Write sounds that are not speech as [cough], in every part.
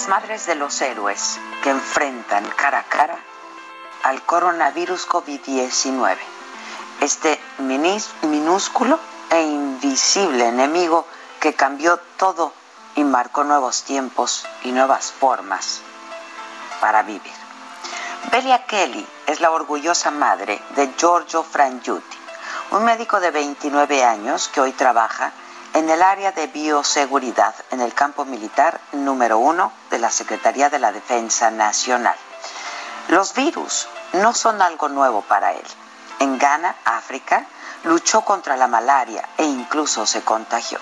Las madres de los héroes que enfrentan cara a cara al coronavirus COVID-19, este minúsculo e invisible enemigo que cambió todo y marcó nuevos tiempos y nuevas formas para vivir. Belia Kelly es la orgullosa madre de Giorgio Frangiuti, un médico de 29 años que hoy trabaja en el área de bioseguridad en el campo militar número uno de la Secretaría de la Defensa Nacional. Los virus no son algo nuevo para él. En Ghana, África, luchó contra la malaria e incluso se contagió.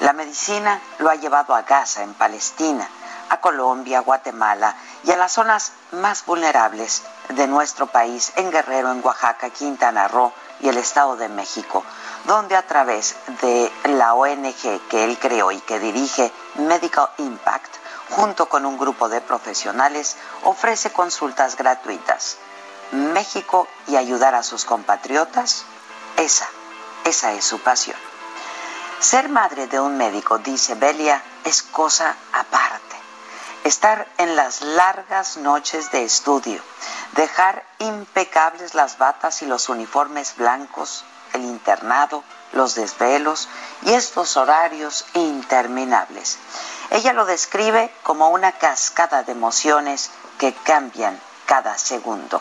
La medicina lo ha llevado a Gaza, en Palestina, a Colombia, Guatemala y a las zonas más vulnerables de nuestro país, en Guerrero, en Oaxaca, Quintana Roo y el Estado de México, donde a través de la ONG que él creó y que dirige Medical Impact, junto con un grupo de profesionales, ofrece consultas gratuitas. México y ayudar a sus compatriotas, esa, esa es su pasión. Ser madre de un médico, dice Belia, es cosa aparte. Estar en las largas noches de estudio, dejar impecables las batas y los uniformes blancos, el internado, los desvelos y estos horarios interminables. Ella lo describe como una cascada de emociones que cambian cada segundo.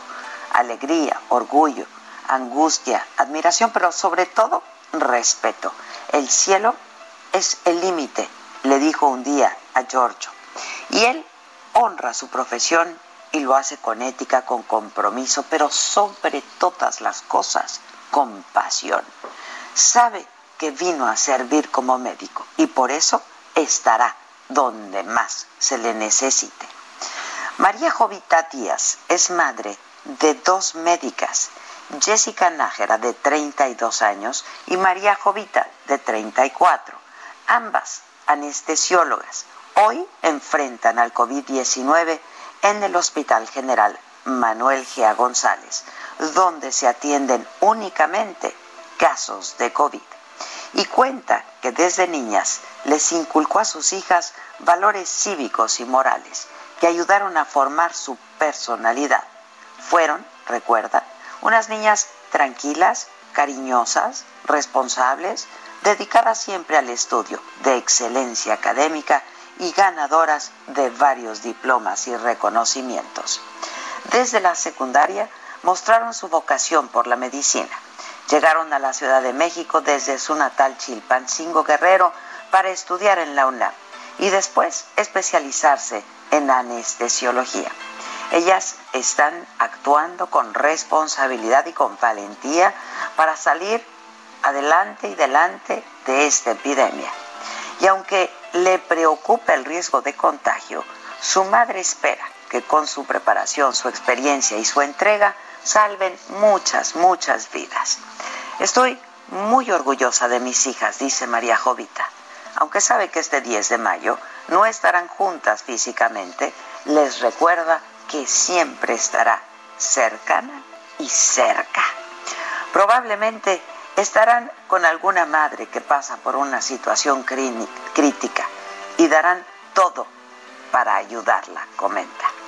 Alegría, orgullo, angustia, admiración, pero sobre todo respeto. El cielo es el límite, le dijo un día a Giorgio. Y él honra su profesión y lo hace con ética, con compromiso, pero sobre todas las cosas, con pasión. Sabe que vino a servir como médico y por eso estará donde más se le necesite. María Jovita Díaz es madre de dos médicas, Jessica Nájera de 32 años y María Jovita de 34, ambas anestesiólogas. Hoy enfrentan al COVID-19 en el Hospital General Manuel Gea González, donde se atienden únicamente casos de COVID. Y cuenta que desde niñas les inculcó a sus hijas valores cívicos y morales que ayudaron a formar su personalidad. Fueron, recuerda, unas niñas tranquilas, cariñosas, responsables, dedicadas siempre al estudio, de excelencia académica y ganadoras de varios diplomas y reconocimientos. Desde la secundaria mostraron su vocación por la medicina. Llegaron a la Ciudad de México desde su natal Chilpancingo Guerrero para estudiar en la UNAM y después especializarse en anestesiología. Ellas están actuando con responsabilidad y con valentía para salir adelante y delante de esta epidemia. Y aunque le preocupa el riesgo de contagio, su madre espera que con su preparación, su experiencia y su entrega salven muchas, muchas vidas. Estoy muy orgullosa de mis hijas, dice María Jovita. Aunque sabe que este 10 de mayo no estarán juntas físicamente, les recuerda que siempre estará cercana y cerca. Probablemente estarán con alguna madre que pasa por una situación crítica y darán todo para ayudarla, comenta.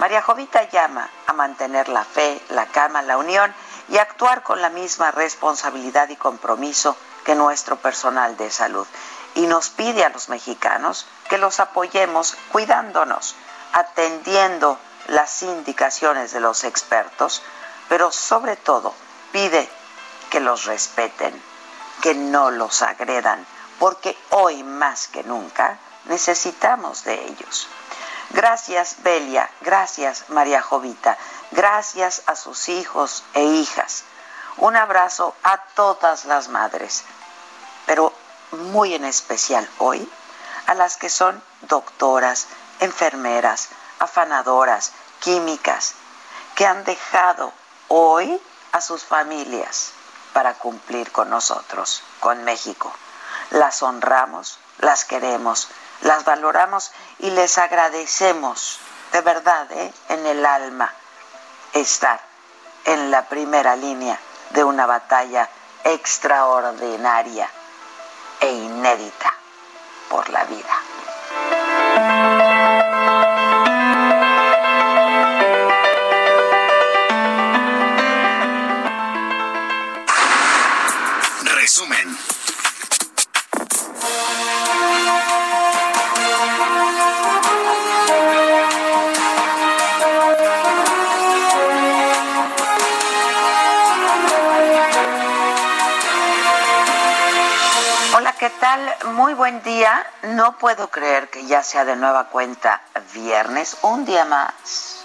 María Jovita llama a mantener la fe, la calma, la unión y actuar con la misma responsabilidad y compromiso que nuestro personal de salud. Y nos pide a los mexicanos que los apoyemos cuidándonos, atendiendo las indicaciones de los expertos, pero sobre todo pide que los respeten, que no los agredan, porque hoy más que nunca necesitamos de ellos. Gracias Belia, gracias María Jovita, gracias a sus hijos e hijas. Un abrazo a todas las madres, pero muy en especial hoy a las que son doctoras, enfermeras, afanadoras, químicas, que han dejado hoy a sus familias para cumplir con nosotros, con México. Las honramos, las queremos, las valoramos y les agradecemos de verdad, ¿eh? en el alma, estar en la primera línea de una batalla extraordinaria e inédita por la vida. ¿qué tal? Muy buen día. No puedo creer que ya sea de nueva cuenta viernes, un día más.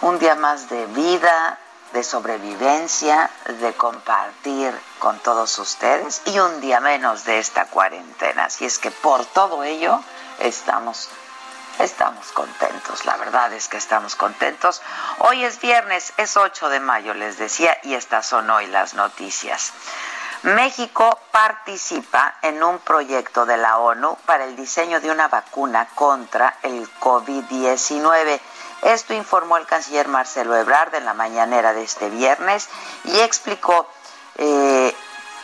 Un día más de vida, de sobrevivencia, de compartir con todos ustedes y un día menos de esta cuarentena. Así es que por todo ello estamos Estamos contentos, la verdad es que estamos contentos. Hoy es viernes, es 8 de mayo, les decía, y estas son hoy las noticias. México participa en un proyecto de la ONU para el diseño de una vacuna contra el COVID-19. Esto informó el canciller Marcelo Ebrard en la mañanera de este viernes y explicó eh,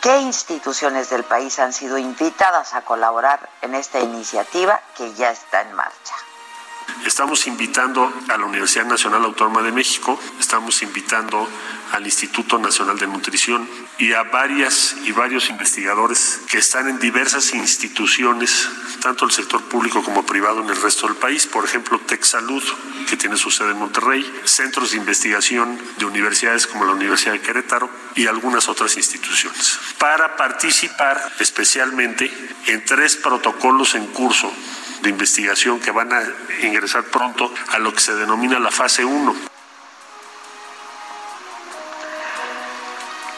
qué instituciones del país han sido invitadas a colaborar en esta iniciativa que ya está en marcha. Estamos invitando a la Universidad Nacional Autónoma de México, estamos invitando al Instituto Nacional de Nutrición y a varias y varios investigadores que están en diversas instituciones, tanto el sector público como privado en el resto del país, por ejemplo, TechSalud, que tiene su sede en Monterrey, centros de investigación de universidades como la Universidad de Querétaro y algunas otras instituciones, para participar especialmente en tres protocolos en curso de investigación que van a ingresar pronto a lo que se denomina la fase 1.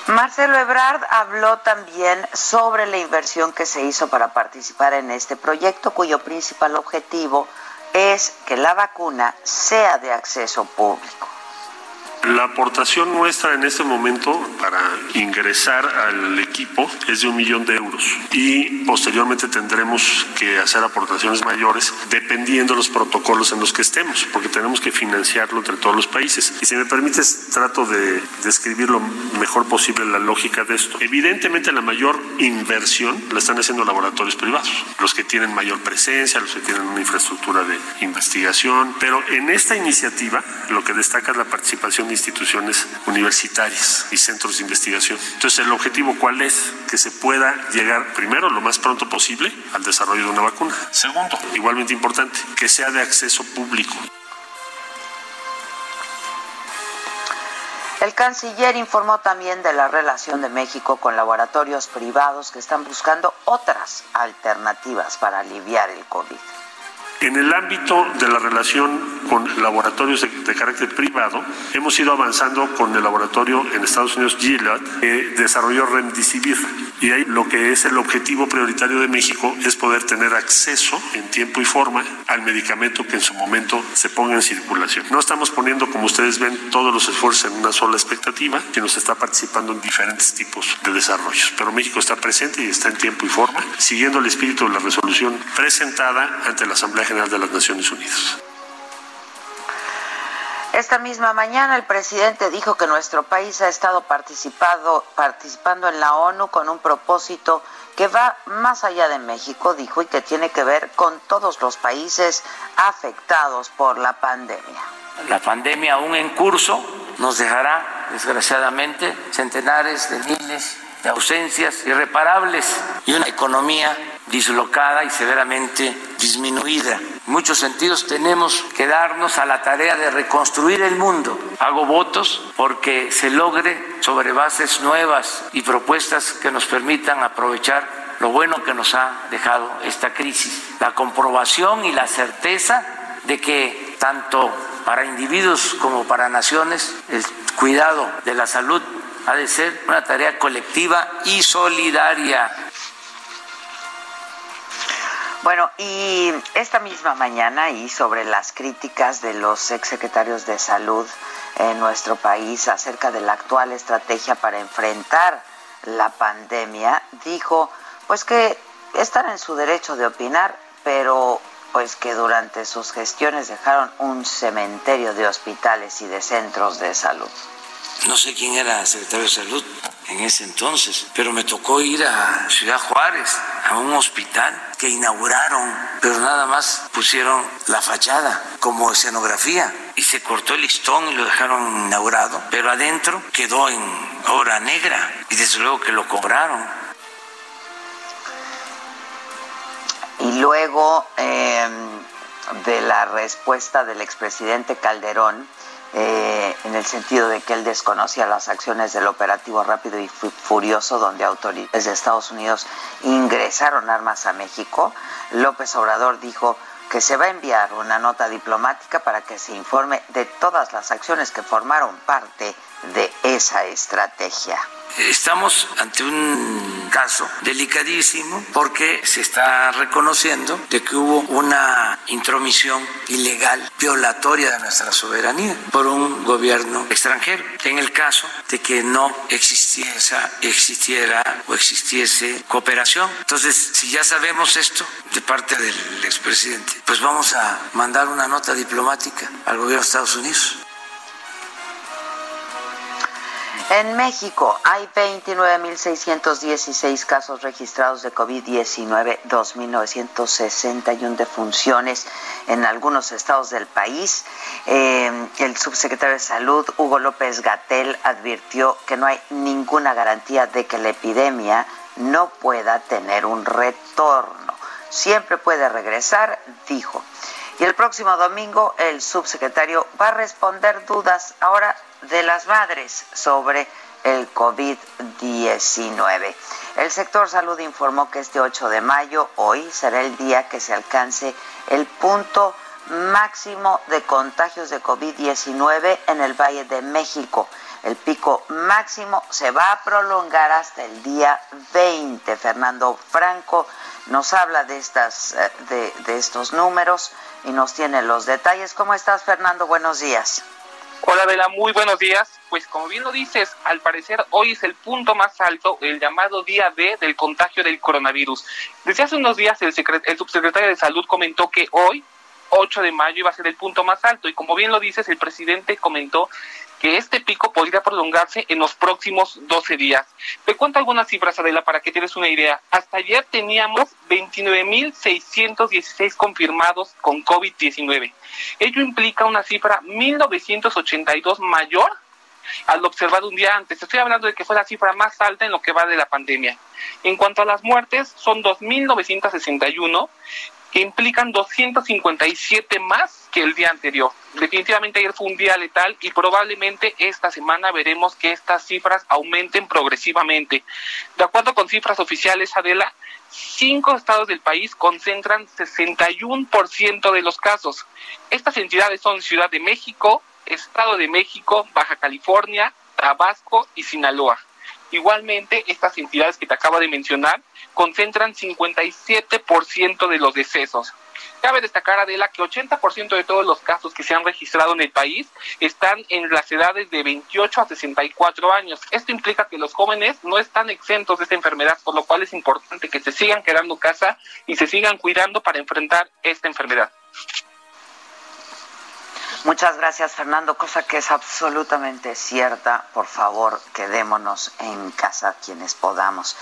Marcelo Ebrard habló también sobre la inversión que se hizo para participar en este proyecto, cuyo principal objetivo es que la vacuna sea de acceso público. La aportación nuestra en este momento para ingresar al equipo es de un millón de euros y posteriormente tendremos que hacer aportaciones mayores dependiendo de los protocolos en los que estemos, porque tenemos que financiarlo entre todos los países. Y si me permites, trato de describir lo mejor posible la lógica de esto. Evidentemente la mayor inversión la están haciendo laboratorios privados, los que tienen mayor presencia, los que tienen una infraestructura de investigación, pero en esta iniciativa lo que destaca es la participación instituciones universitarias y centros de investigación. Entonces, ¿el objetivo cuál es? Que se pueda llegar primero lo más pronto posible al desarrollo de una vacuna. Segundo, igualmente importante, que sea de acceso público. El canciller informó también de la relación de México con laboratorios privados que están buscando otras alternativas para aliviar el COVID. En el ámbito de la relación con laboratorios de, carácter privado, hemos ido avanzando con el laboratorio en Estados Unidos, Gilead, que desarrolló Remdesivir. Y ahí lo que es el objetivo prioritario de México es poder tener acceso en tiempo y forma al medicamento que en su momento se ponga en circulación. No estamos poniendo, como ustedes ven, todos los esfuerzos en una sola expectativa, sino se está participando en diferentes tipos de desarrollos. Pero México está presente y está en tiempo y forma, siguiendo el espíritu de la resolución presentada ante la Asamblea General de las Naciones Unidas. Esta misma mañana el presidente dijo que nuestro país ha estado participando en la ONU con un propósito que va más allá de México, dijo, y que tiene que ver con todos los países afectados por la pandemia. La pandemia aún en curso nos dejará, desgraciadamente, centenares de miles de ausencias irreparables y una economía dislocada y severamente disminuida. En muchos sentidos tenemos que darnos a la tarea de reconstruir el mundo. Hago votos porque se logre sobre bases nuevas y propuestas que nos permitan aprovechar lo bueno que nos ha dejado esta crisis. La comprobación y la certeza de que tanto para individuos como para naciones el cuidado de la salud ha de ser una tarea colectiva y solidaria. Bueno, y esta misma mañana y sobre las críticas de los exsecretarios de salud en nuestro país acerca de la actual estrategia para enfrentar la pandemia, dijo pues que están en su derecho de opinar, pero pues que durante sus gestiones dejaron un cementerio de hospitales y de centros de salud. No sé quién era secretario de salud en ese entonces, pero me tocó ir a Ciudad Juárez, a un hospital que inauguraron, pero nada más pusieron la fachada como escenografía y se cortó el listón y lo dejaron inaugurado, pero adentro quedó en obra negra y desde luego que lo cobraron. Y luego eh, de la respuesta del expresidente Calderón, eh, en el sentido de que él desconocía las acciones del operativo rápido y furioso donde autoridades de Estados Unidos ingresaron armas a México, López Obrador dijo que se va a enviar una nota diplomática para que se informe de todas las acciones que formaron parte de esa estrategia. Estamos ante un caso delicadísimo porque se está reconociendo de que hubo una intromisión ilegal, violatoria de nuestra soberanía por un gobierno extranjero. En el caso de que no existiera, existiera o existiese cooperación. Entonces, si ya sabemos esto de parte del expresidente, pues vamos a mandar una nota diplomática al gobierno de Estados Unidos en México hay 29.616 casos registrados de COVID-19, 2.961 defunciones en algunos estados del país. Eh, el subsecretario de Salud, Hugo López Gatel, advirtió que no hay ninguna garantía de que la epidemia no pueda tener un retorno. Siempre puede regresar, dijo. Y el próximo domingo el subsecretario va a responder dudas. Ahora de las madres sobre el COVID-19. El sector salud informó que este 8 de mayo, hoy, será el día que se alcance el punto máximo de contagios de COVID-19 en el Valle de México. El pico máximo se va a prolongar hasta el día 20. Fernando Franco nos habla de, estas, eh, de, de estos números y nos tiene los detalles. ¿Cómo estás, Fernando? Buenos días. Hola Vela, muy buenos días. Pues como bien lo dices, al parecer hoy es el punto más alto, el llamado día D del contagio del coronavirus. Desde hace unos días el, el subsecretario de Salud comentó que hoy 8 de mayo iba a ser el punto más alto y como bien lo dices, el presidente comentó que este pico podría prolongarse en los próximos 12 días. Te cuento algunas cifras, Adela, para que tienes una idea. Hasta ayer teníamos 29.616 confirmados con COVID-19. Ello implica una cifra 1.982 mayor al observado un día antes. Estoy hablando de que fue la cifra más alta en lo que va de la pandemia. En cuanto a las muertes, son 2.961 que implican 257 más que el día anterior. Definitivamente ayer fue un día letal y probablemente esta semana veremos que estas cifras aumenten progresivamente. De acuerdo con cifras oficiales, Adela, cinco estados del país concentran 61% de los casos. Estas entidades son Ciudad de México, Estado de México, Baja California, Tabasco y Sinaloa. Igualmente, estas entidades que te acabo de mencionar concentran 57% de los decesos. Cabe destacar, Adela, que 80% de todos los casos que se han registrado en el país están en las edades de 28 a 64 años. Esto implica que los jóvenes no están exentos de esta enfermedad, por lo cual es importante que se sigan quedando en casa y se sigan cuidando para enfrentar esta enfermedad. Muchas gracias, Fernando, cosa que es absolutamente cierta. Por favor, quedémonos en casa quienes podamos.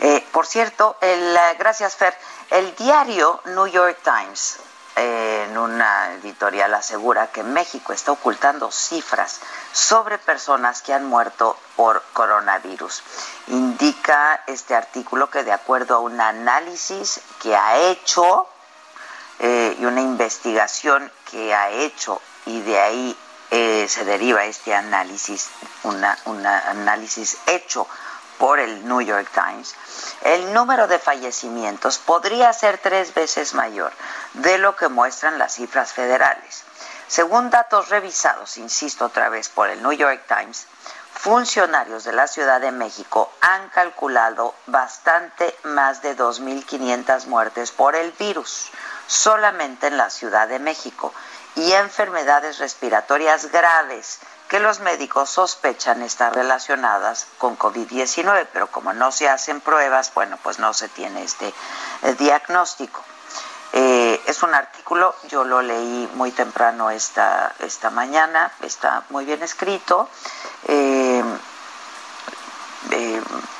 Eh, por cierto, el, gracias Fer, el diario New York Times en una editorial asegura que México está ocultando cifras sobre personas que han muerto por coronavirus. Indica este artículo que de acuerdo a un análisis que ha hecho eh, y una investigación que ha hecho y de ahí eh, se deriva este análisis, un análisis hecho por el New York Times, el número de fallecimientos podría ser tres veces mayor de lo que muestran las cifras federales. Según datos revisados, insisto otra vez, por el New York Times, funcionarios de la Ciudad de México han calculado bastante más de 2.500 muertes por el virus solamente en la Ciudad de México y enfermedades respiratorias graves que los médicos sospechan estar relacionadas con COVID-19, pero como no se hacen pruebas, bueno, pues no se tiene este eh, diagnóstico. Eh, es un artículo, yo lo leí muy temprano esta, esta mañana, está muy bien escrito, eh,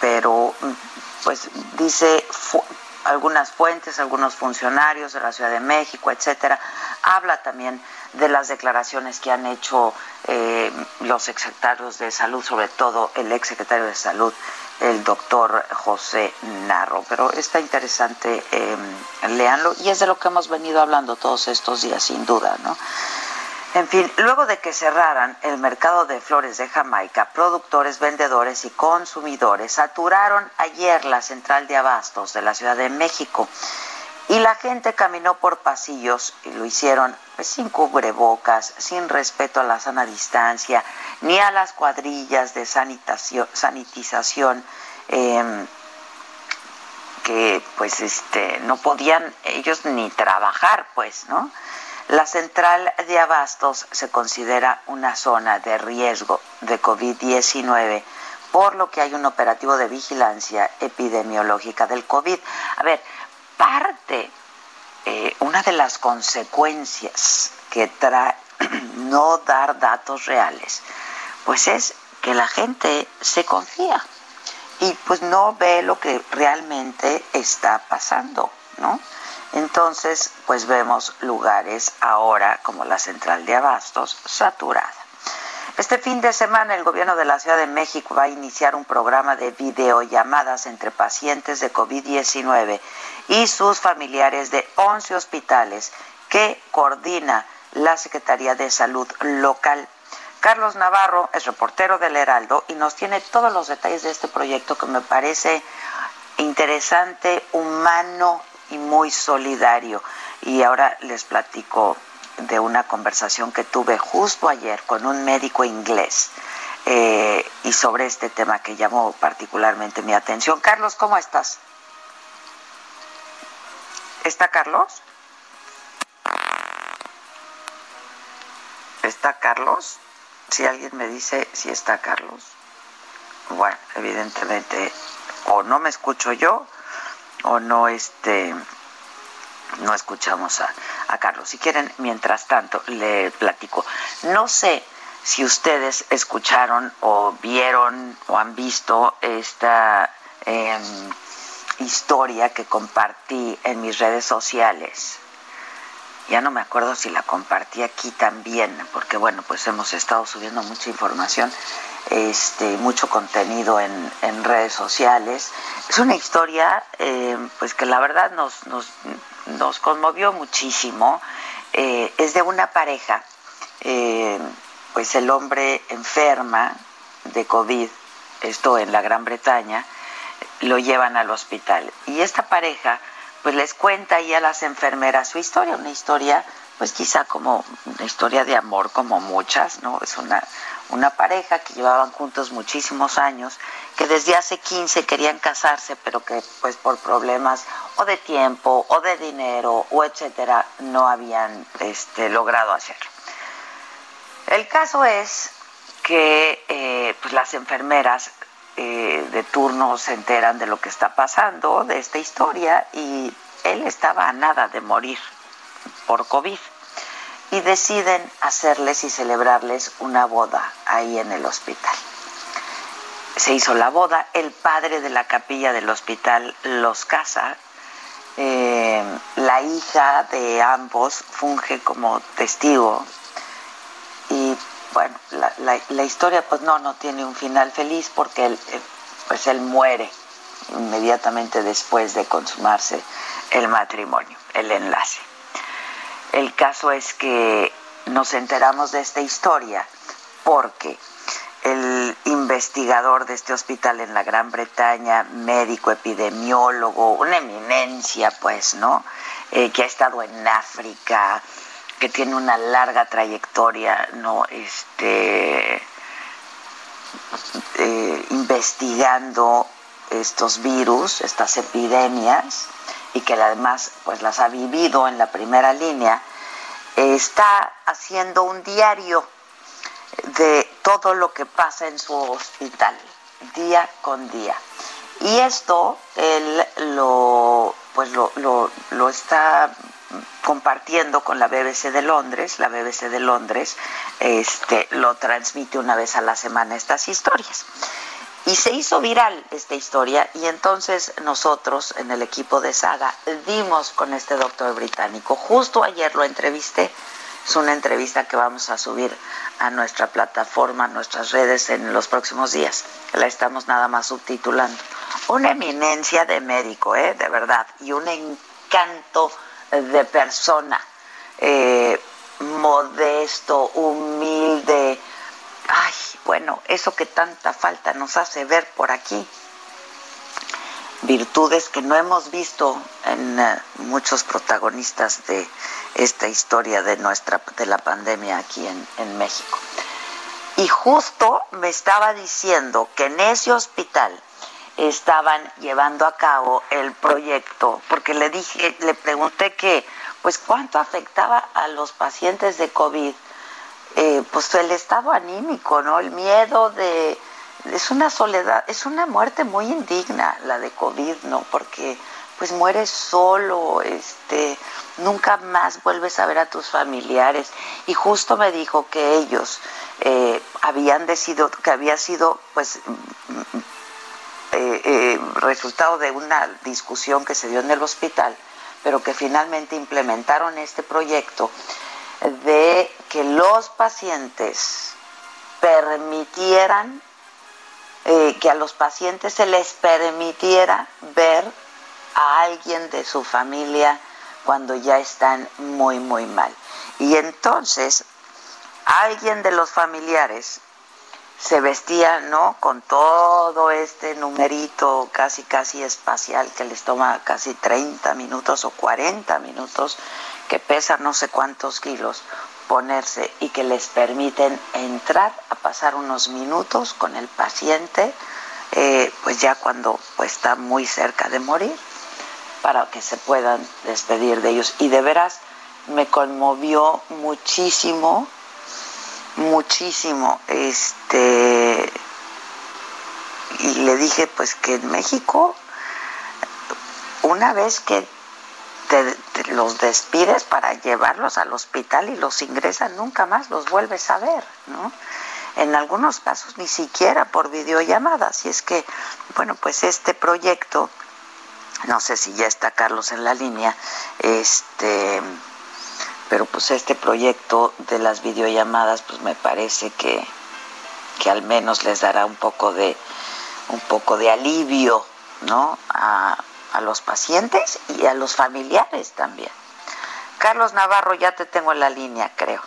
pero pues dice algunas fuentes, algunos funcionarios de la Ciudad de México, etcétera, habla también de las declaraciones que han hecho eh, los secretarios de salud, sobre todo el ex secretario de salud, el doctor José Narro. Pero está interesante, eh, leanlo, y es de lo que hemos venido hablando todos estos días, sin duda, ¿no? En fin, luego de que cerraran el mercado de flores de Jamaica, productores, vendedores y consumidores saturaron ayer la central de abastos de la Ciudad de México y la gente caminó por pasillos y lo hicieron pues, sin cubrebocas, sin respeto a la sana distancia, ni a las cuadrillas de sanitización em, que pues este no podían ellos ni trabajar, pues, ¿no? La central de abastos se considera una zona de riesgo de COVID-19 por lo que hay un operativo de vigilancia epidemiológica del COVID. A ver, parte, eh, una de las consecuencias que trae [clears throat] no dar datos reales, pues es que la gente se confía y pues no ve lo que realmente está pasando, ¿no? Entonces, pues vemos lugares ahora como la central de abastos saturada. Este fin de semana el gobierno de la Ciudad de México va a iniciar un programa de videollamadas entre pacientes de COVID-19 y sus familiares de 11 hospitales que coordina la Secretaría de Salud local. Carlos Navarro es reportero del Heraldo y nos tiene todos los detalles de este proyecto que me parece interesante, humano y muy solidario. Y ahora les platico de una conversación que tuve justo ayer con un médico inglés eh, y sobre este tema que llamó particularmente mi atención. Carlos, ¿cómo estás? ¿Está Carlos? ¿Está Carlos? Si alguien me dice si está Carlos. Bueno, evidentemente o no me escucho yo o no este no escuchamos a, Carlos. Si quieren, mientras tanto, le platico. No sé si ustedes escucharon o vieron o han visto esta em, historia que compartí en mis redes sociales. Ya no me acuerdo si la compartí aquí también, porque bueno, pues hemos estado subiendo mucha información, este, mucho contenido en, en redes sociales. Es una historia, em, pues que la verdad nos, nos, nos conmovió muchísimo. Eh, es de una pareja, eh, pues el hombre enferma de COVID, esto en la Gran Bretaña, lo llevan al hospital. Y esta pareja, pues les cuenta ahí a las enfermeras su historia, una historia, pues quizá como una historia de amor como muchas, ¿no? Es una, una pareja que llevaban juntos muchísimos años, que desde hace 15 querían casarse, pero que pues por problemas o de tiempo o de dinero o etcétera no habían este, logrado hacerlo. El caso es que eh, pues las enfermeras eh, de turno se enteran de lo que está pasando, de esta historia, y él estaba a nada de morir por COVID y deciden hacerles y celebrarles una boda ahí en el hospital. se hizo la boda, el padre de la capilla del hospital los casa, eh, la hija de ambos funge como testigo bueno, la, historia pues no, no tiene un final feliz porque él, eh, pues él muere inmediatamente después de consumarse el matrimonio, el enlace. El caso es que nos enteramos de esta historia porque el investigador de este hospital en la Gran Bretaña, médico, epidemiólogo, una eminencia, pues, ¿no? Eh, que ha estado en África, que tiene una larga trayectoria, ¿no? Este, eh, investigando estos virus, estas epidemias, y que además pues las ha vivido en la primera línea, está haciendo un diario de todo lo que pasa en su hospital, día con día. Y esto él lo, pues lo, lo, está compartiendo con la BBC de Londres, la BBC de Londres este, lo transmite una vez a la semana estas historias. Y se hizo viral esta historia y entonces nosotros en el equipo de Saga dimos con este doctor británico. Justo ayer lo entrevisté. Es una entrevista que vamos a subir a nuestra plataforma, a nuestras redes en los próximos días. La estamos nada más subtitulando. Una eminencia de médico, ¿eh? de verdad, y un encanto de persona. Eh, modesto, humilde. Ay, bueno, eso que tanta falta nos hace ver por aquí. Virtudes que no hemos visto en eh, muchos protagonistas de esta historia de nuestra de la pandemia aquí en, en México. Y justo me estaba diciendo que en ese hospital estaban llevando a cabo el proyecto, porque le dije, le pregunté que, pues, cuánto afectaba a los pacientes de COVID eh, pues el estado anímico, ¿no? El miedo de... Es una soledad, es una muerte muy indigna la de COVID, ¿no? Porque pues mueres solo, este, nunca más vuelves a ver a tus familiares. Y justo me dijo que ellos eh, habían decidido, que había sido pues eh, resultado de una discusión que se dio en el hospital, pero que finalmente implementaron este proyecto de que los pacientes permitieran, eh, que a los pacientes se les permitiera ver a alguien de su familia cuando ya están muy, muy mal. Y entonces alguien de los familiares se vestía, ¿no? Con todo este numerito casi, casi espacial que les toma casi 30 minutos o 40 minutos que pesan no sé cuántos kilos, ponerse y que les permiten entrar a pasar unos minutos con el paciente, eh, pues ya cuando pues, está muy cerca de morir, para que se puedan despedir de ellos. Y de veras me conmovió muchísimo, muchísimo, este, y le dije pues que en México, una vez que los despides para llevarlos al hospital y los ingresan, nunca más los vuelves a ver, ¿no? En algunos casos ni siquiera por videollamada. Si es que, bueno, pues este proyecto, no sé si ya está Carlos en la línea, este, pero pues este proyecto de las videollamadas, pues me parece que, que al menos les dará un poco de, un poco de alivio, ¿no? A, a los pacientes y a los familiares también. Carlos Navarro, ya te tengo en la línea, creo.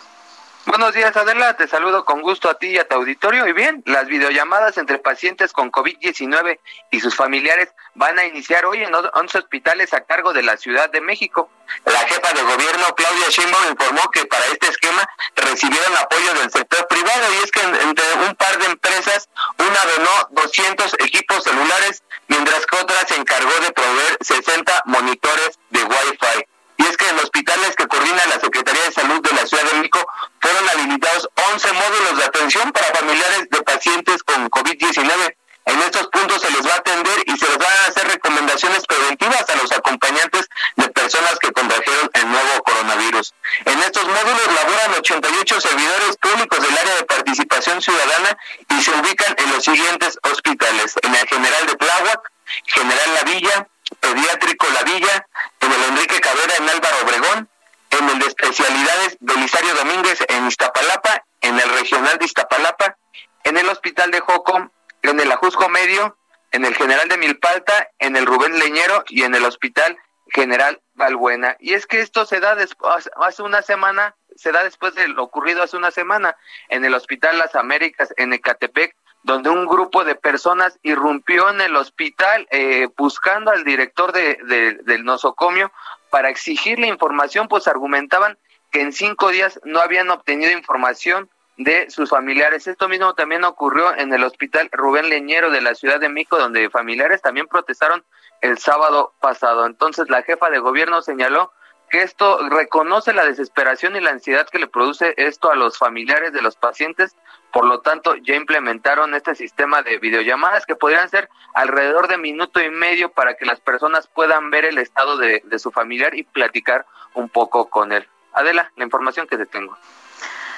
Buenos días, Adela. Te saludo con gusto a ti y a tu auditorio. Y bien, las videollamadas entre pacientes con COVID-19 y sus familiares van a iniciar hoy en 11 hospitales a cargo de la Ciudad de México. La jefa de gobierno, Claudia Sheinbaum, informó que para este esquema recibieron apoyo del sector privado y es que entre un par de empresas, una donó 200 equipos celulares, mientras que otra se encargó de proveer 60 monitores de Wi-Fi. Y es que en hospitales que coordina la Secretaría de Salud de la Ciudad de México fueron habilitados 11 módulos de atención para familiares de pacientes con COVID-19. En estos puntos se les va a atender y se les van a hacer recomendaciones preventivas a los acompañantes de personas que contrajeron el nuevo coronavirus. En estos módulos laboran 88 38 servidores públicos del área de participación ciudadana y se ubican en los siguientes hospitales. En el General de Tláhuac, General La Villa, Pediátrico La Villa, en el Enrique Cabrera en Álvaro Obregón, en el de especialidades Belisario Domínguez en Iztapalapa, en el Regional de Iztapalapa, en el Hospital de Joco, en el Ajusco Medio, en el General de Milpalta, en el Rubén Leñero y en el Hospital General Valbuena. Y es que esto se da después, hace una semana, se da después de lo ocurrido hace una semana en el Hospital Las Américas en Ecatepec, donde un grupo de personas irrumpió en el hospital eh, buscando al director de, del nosocomio para exigirle información, pues argumentaban que en cinco días no habían obtenido información de sus familiares. Esto mismo también ocurrió en el hospital Rubén Leñero de la Ciudad de México, donde familiares también protestaron el sábado pasado. Entonces la jefa de gobierno señaló que esto reconoce la desesperación y la ansiedad que le produce esto a los familiares de los pacientes. Por lo tanto, ya implementaron este sistema de videollamadas que podrían ser alrededor de minuto y medio para que las personas puedan ver el estado de, de su familiar y platicar un poco con él. Adela, la información que te tengo.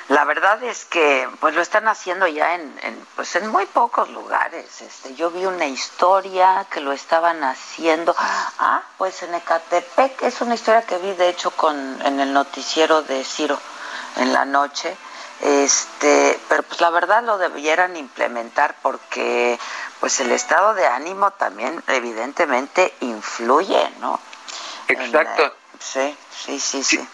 La verdad es que pues lo están haciendo ya en, pues en muy pocos lugares. Este, yo vi una historia que lo estaban haciendo, ah, pues en Ecatepec, es una historia que vi de hecho con en el noticiero de Ciro en la noche. Este, pero pues la verdad lo debieran implementar porque pues el estado de ánimo también evidentemente influye, ¿no? Exacto. sí, sí, sí, sí.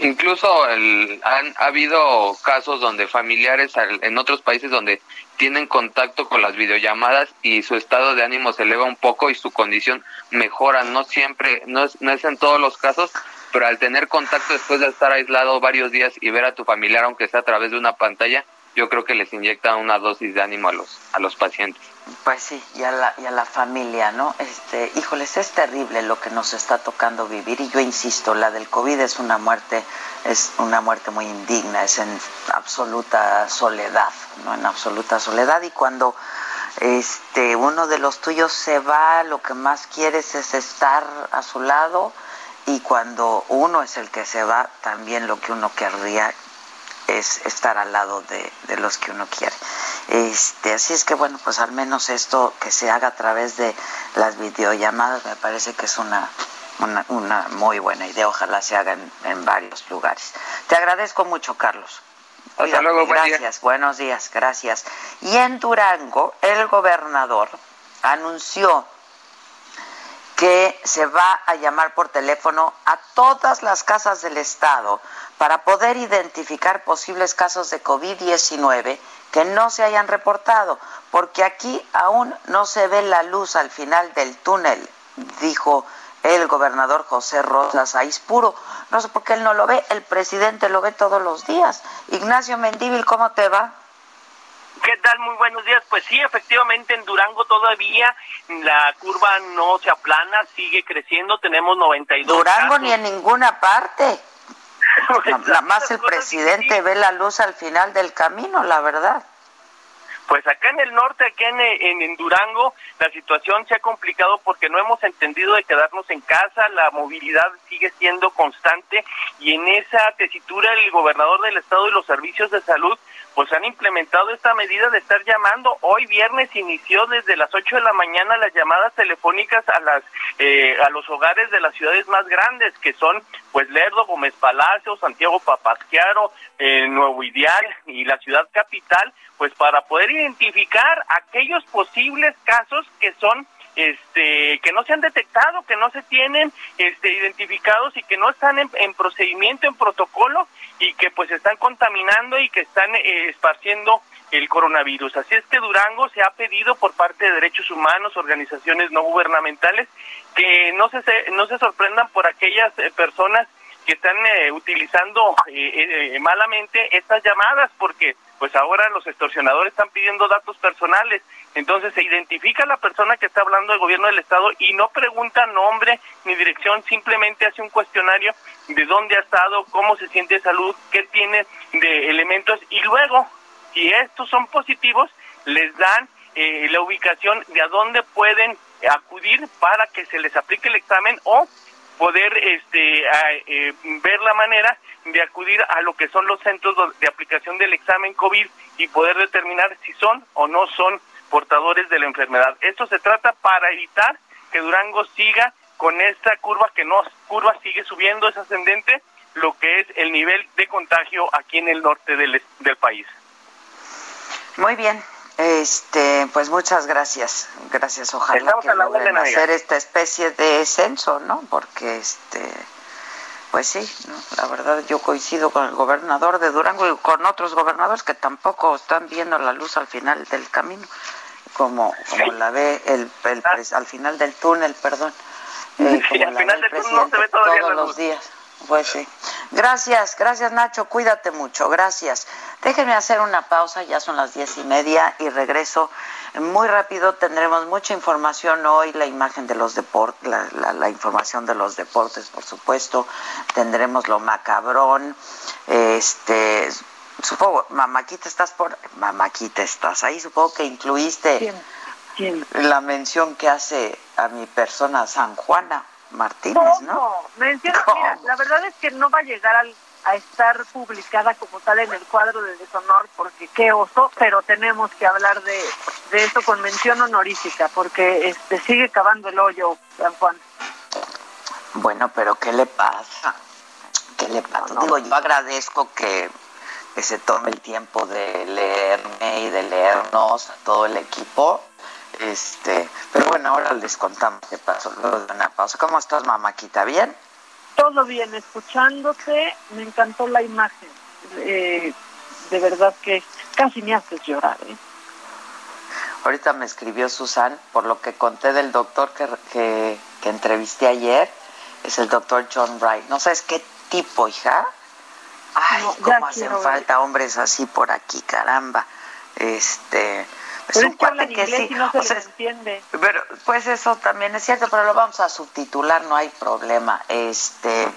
Incluso el, han ha habido casos donde familiares en otros países donde tienen contacto con las videollamadas y su estado de ánimo se eleva un poco y su condición mejora. No siempre, no es, no es en todos los casos, pero al tener contacto después de estar aislado varios días y ver a tu familiar, aunque sea a través de una pantalla, yo creo que les inyecta una dosis de ánimo a los, a los pacientes. Pues sí, y a, la, y a la familia, ¿no? Este, híjoles, es terrible lo que nos está tocando vivir y yo insisto, la del COVID es una muerte, es una muerte muy indigna, es en absoluta soledad, ¿no? En absoluta soledad y cuando este uno de los tuyos se va, lo que más quieres es estar a su lado y cuando uno es el que se va, también lo que uno querría es estar al lado de, los que uno quiere. Este, así es que bueno, pues al menos esto que se haga a través de las videollamadas me parece que es una, una, muy buena idea. Ojalá se haga en, varios lugares. Te agradezco mucho, Carlos. Hasta luego, gracias, buenos días, gracias. Y en Durango, el gobernador anunció que se va a llamar por teléfono a todas las casas del Estado para poder identificar posibles casos de COVID-19 que no se hayan reportado, porque aquí aún no se ve la luz al final del túnel, dijo el gobernador José Rosas Aispuro. No sé por qué él no lo ve, el presidente lo ve todos los días. Ignacio Mendíbil, ¿cómo te va? ¿Qué tal? Muy buenos días. Pues sí, efectivamente en Durango todavía la curva no se aplana, sigue creciendo. Tenemos 92 Durango ni en ninguna parte. [laughs] Nada más el presidente ve la luz al final del camino, la verdad. Pues acá en el norte, aquí en, en, Durango, la situación se ha complicado porque no hemos entendido de quedarnos en casa, la movilidad sigue siendo constante y en esa tesitura el gobernador del estado y los servicios de salud pues han implementado esta medida de estar llamando. Hoy viernes inició desde las 8 de la mañana las llamadas telefónicas a las eh, a los hogares de las ciudades más grandes que son pues Lerdo, Gómez Palacio, Santiago Papasquiaro, eh, Nuevo Ideal y la ciudad capital, pues para poder identificar aquellos posibles casos que son este que no se han detectado, que no se tienen este identificados y que no están en, procedimiento, en protocolo y que pues están contaminando y que están eh, esparciendo el coronavirus. Así es que Durango se ha pedido por parte de derechos humanos, organizaciones no gubernamentales, que no se, no se sorprendan por aquellas eh, personas que están eh, utilizando malamente estas llamadas, porque pues ahora los extorsionadores están pidiendo datos personales. Entonces se identifica a la persona que está hablando del gobierno del Estado y no pregunta nombre ni dirección, simplemente hace un cuestionario de dónde ha estado, cómo se siente de salud, qué tiene de elementos y luego, si estos son positivos, les dan eh, la ubicación de a dónde pueden acudir para que se les aplique el examen o poder este, eh, ver la manera de acudir a lo que son los centros de aplicación del examen COVID y poder determinar si son o no son portadores de la enfermedad. Esto se trata para evitar que Durango siga con esta curva que no curva sigue subiendo, es ascendente, lo que es el nivel de contagio aquí en el norte del, del país. Muy bien, este, pues muchas gracias, gracias. Ojalá que logren hacer esta especie de censo, ¿no? Porque este, pues sí, la verdad yo coincido con el gobernador de Durango y con otros gobernadores que tampoco están viendo la luz al final del camino, como como la ve el, al final del túnel, perdón. Eh, al final del túnel no se ve todavía todos los días. Pues sí. Gracias, gracias Nacho, cuídate mucho, gracias. Déjenme hacer una pausa, ya son las diez y media y regreso muy rápido. Tendremos mucha información hoy, la imagen de los deportes, la, información de los deportes, por supuesto. Tendremos lo macabrón, este, supongo, Mamaquita, estás por, Mamaquita, estás ahí, supongo que incluiste la mención que hace a mi persona San Juana. Martínez, ¿no? Menciona, mira, la verdad es que no va a llegar a estar publicada como tal en el cuadro de deshonor porque qué oso, pero tenemos que hablar de, de eso con mención honorífica porque este sigue cavando el hoyo San Juan. Bueno, pero ¿qué le pasa? ¿Qué le pasa? Digo, yo agradezco que, que se tome el tiempo de leerme y de leernos a todo el equipo este, pero bueno, ahora les contamos qué pasó luego de una pausa. ¿Cómo estás, mamáquita? ¿Bien? Todo bien, escuchándote, me encantó la imagen. Eh, de verdad que casi me haces llorar, ¿eh? Ahorita me escribió Susan, por lo que conté del doctor que, que, que entrevisté ayer, es el doctor John Wright. ¿No sabes qué tipo, hija? Ay, cómo hacen falta hombres así por aquí, caramba. Este, pero es, que y no se entiende. Pero pues eso también es cierto, pero lo vamos a subtitular, no hay problema. Este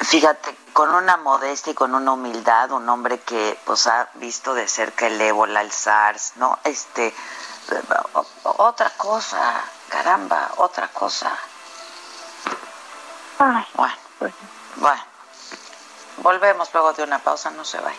fíjate, con una modestia y con una humildad, un hombre que pues ha visto de cerca el ébola, el SARS, ¿no? Este otra cosa, caramba, otra cosa. bueno, pues bueno. Volvemos luego de una pausa, no se vaya.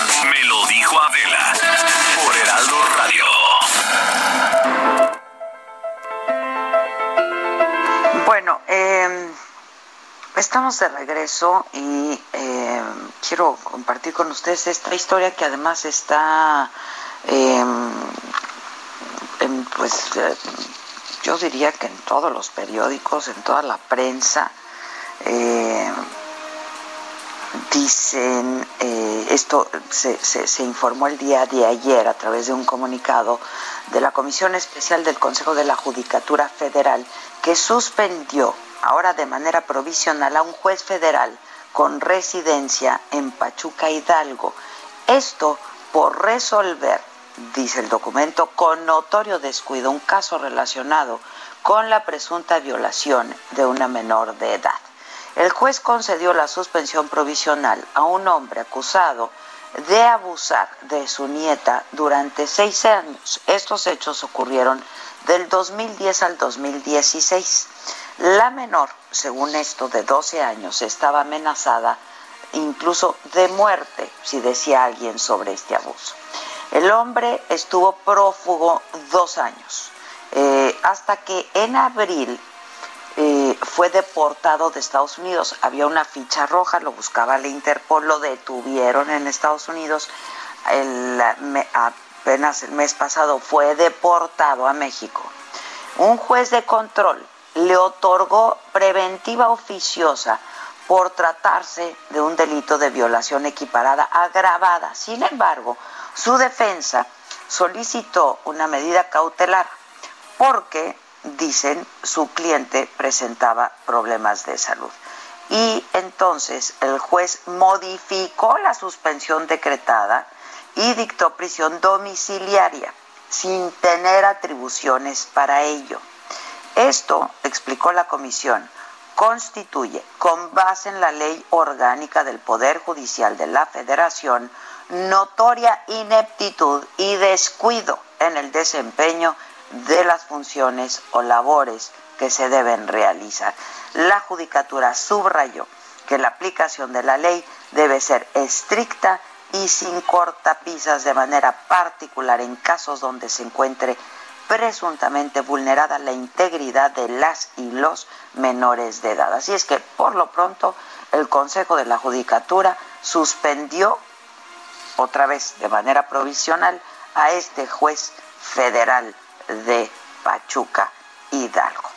Estamos de regreso y eh, quiero compartir con ustedes esta historia que además está, em, pues eh, yo diría que en todos los periódicos, en toda la prensa, eh, dicen, esto se, se informó el día de ayer a través de un comunicado de la Comisión Especial del Consejo de la Judicatura Federal que suspendió ahora de manera provisional a un juez federal con residencia en Pachuca Hidalgo. Esto por resolver, dice el documento, con notorio descuido un caso relacionado con la presunta violación de una menor de edad. El juez concedió la suspensión provisional a un hombre acusado de abusar de su nieta durante seis años. Estos hechos ocurrieron del 2010 al 2016. La menor, según esto, de 12 años, estaba amenazada incluso de muerte si decía alguien sobre este abuso. El hombre estuvo prófugo dos años, eh, hasta que en abril eh, fue deportado de Estados Unidos. Había una ficha roja, lo buscaba la Interpol, lo detuvieron en Estados Unidos. apenas el mes pasado fue deportado a México. Un juez de control le otorgó preventiva oficiosa por tratarse de un delito de violación equiparada agravada. Sin embargo, su defensa solicitó una medida cautelar porque, dicen, su cliente presentaba problemas de salud. Y entonces el juez modificó la suspensión decretada y dictó prisión domiciliaria sin tener atribuciones para ello. Esto, explicó la comisión, constituye, con base en la ley orgánica del Poder Judicial de la Federación, notoria ineptitud y descuido en el desempeño de las funciones o labores que se deben realizar. La Judicatura subrayó que la aplicación de la ley debe ser estricta y sin cortapisas de manera particular en casos donde se encuentre presuntamente vulnerada la integridad de las y los menores de edad. Así es que, por lo pronto, el Consejo de la Judicatura suspendió otra vez de manera provisional a este juez federal de Pachuca Hidalgo.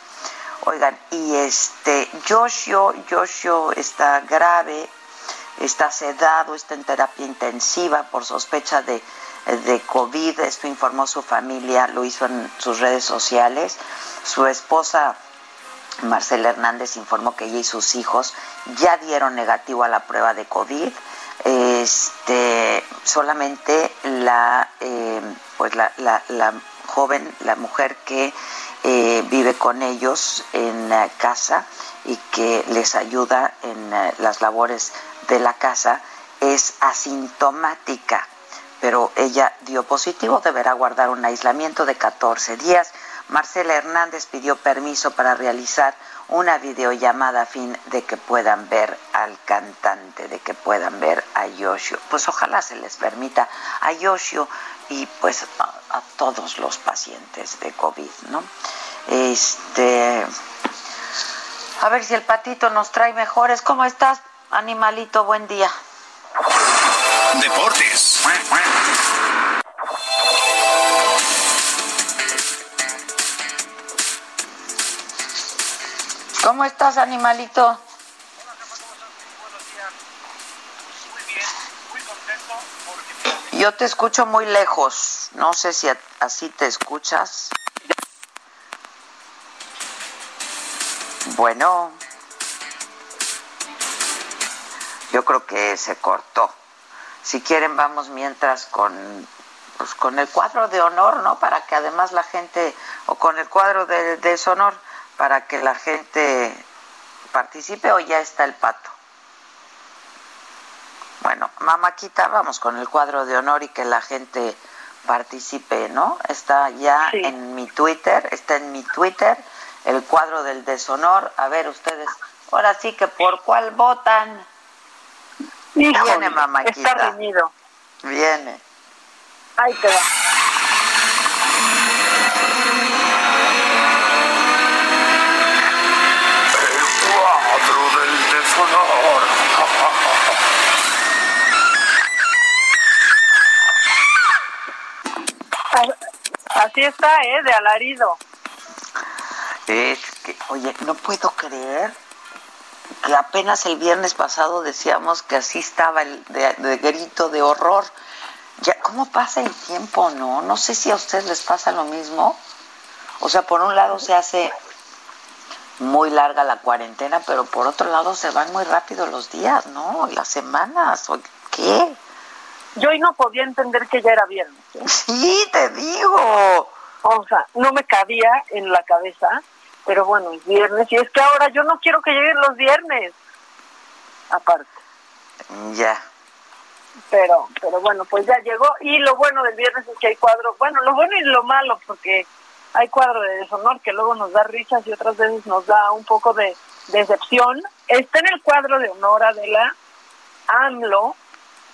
Oigan, y este Yoshio, Yoshio está grave, está sedado, está en terapia intensiva por sospecha de, de COVID. Esto informó su familia, lo hizo en sus redes sociales. Su esposa Marcela Hernández informó que ella y sus hijos ya dieron negativo a la prueba de COVID. Este, solamente la, eh, pues la, la, joven, la mujer que eh, vive con ellos en casa y que les ayuda en eh, las labores de la casa es asintomática, pero ella dio positivo, deberá guardar un aislamiento de 14 días. Marcela Hernández pidió permiso para realizar una videollamada a fin de que puedan ver al cantante, de que puedan ver a Yoshio. Pues ojalá se les permita a Yoshio y pues a, a todos los pacientes de COVID, ¿no? Este, a ver si el patito nos trae mejores. ¿Cómo estás, animalito? Buen día. Deportes. ¿Cómo estás, animalito? Yo te escucho muy lejos. No sé si así te escuchas. Bueno, yo creo que se cortó. Si quieren, vamos mientras con, pues, con el cuadro de honor, ¿no? Para que además la gente, o con el cuadro de deshonor, para que la gente participe o ya está el pato. Bueno, mamáquita, vamos con el cuadro de honor y que la gente participe, ¿no? Está ya Sí. en mi Twitter, está en mi Twitter el cuadro del deshonor. A ver, ustedes, ahora sí que por cuál votan. Híjole, Viene, mamáquita. Está reñido. Viene. Ahí te va. Cuadro del deshonor. Así ¿eh? De alarido. Es que, oye, no puedo creer que apenas el viernes pasado decíamos que así estaba el de, grito de horror. Ya, ¿cómo pasa el tiempo, no? No sé si a ustedes les pasa lo mismo. O sea, por un lado se hace muy larga la cuarentena, pero por otro lado se van muy rápido los días, ¿no? Las semanas, ¿o ¿qué? Yo hoy no podía entender que ya era viernes. Sí, te digo. O sea, no me cabía en la cabeza, pero bueno, es viernes. Y es que ahora yo no quiero que lleguen los viernes. Aparte. Ya. Pero, pero bueno, pues ya llegó. Y lo bueno del viernes es que hay cuadro. Bueno, lo bueno y lo malo, porque hay cuadro de deshonor que luego nos da risas y otras veces nos da un poco de decepción. Está en el cuadro de honor de la AMLO,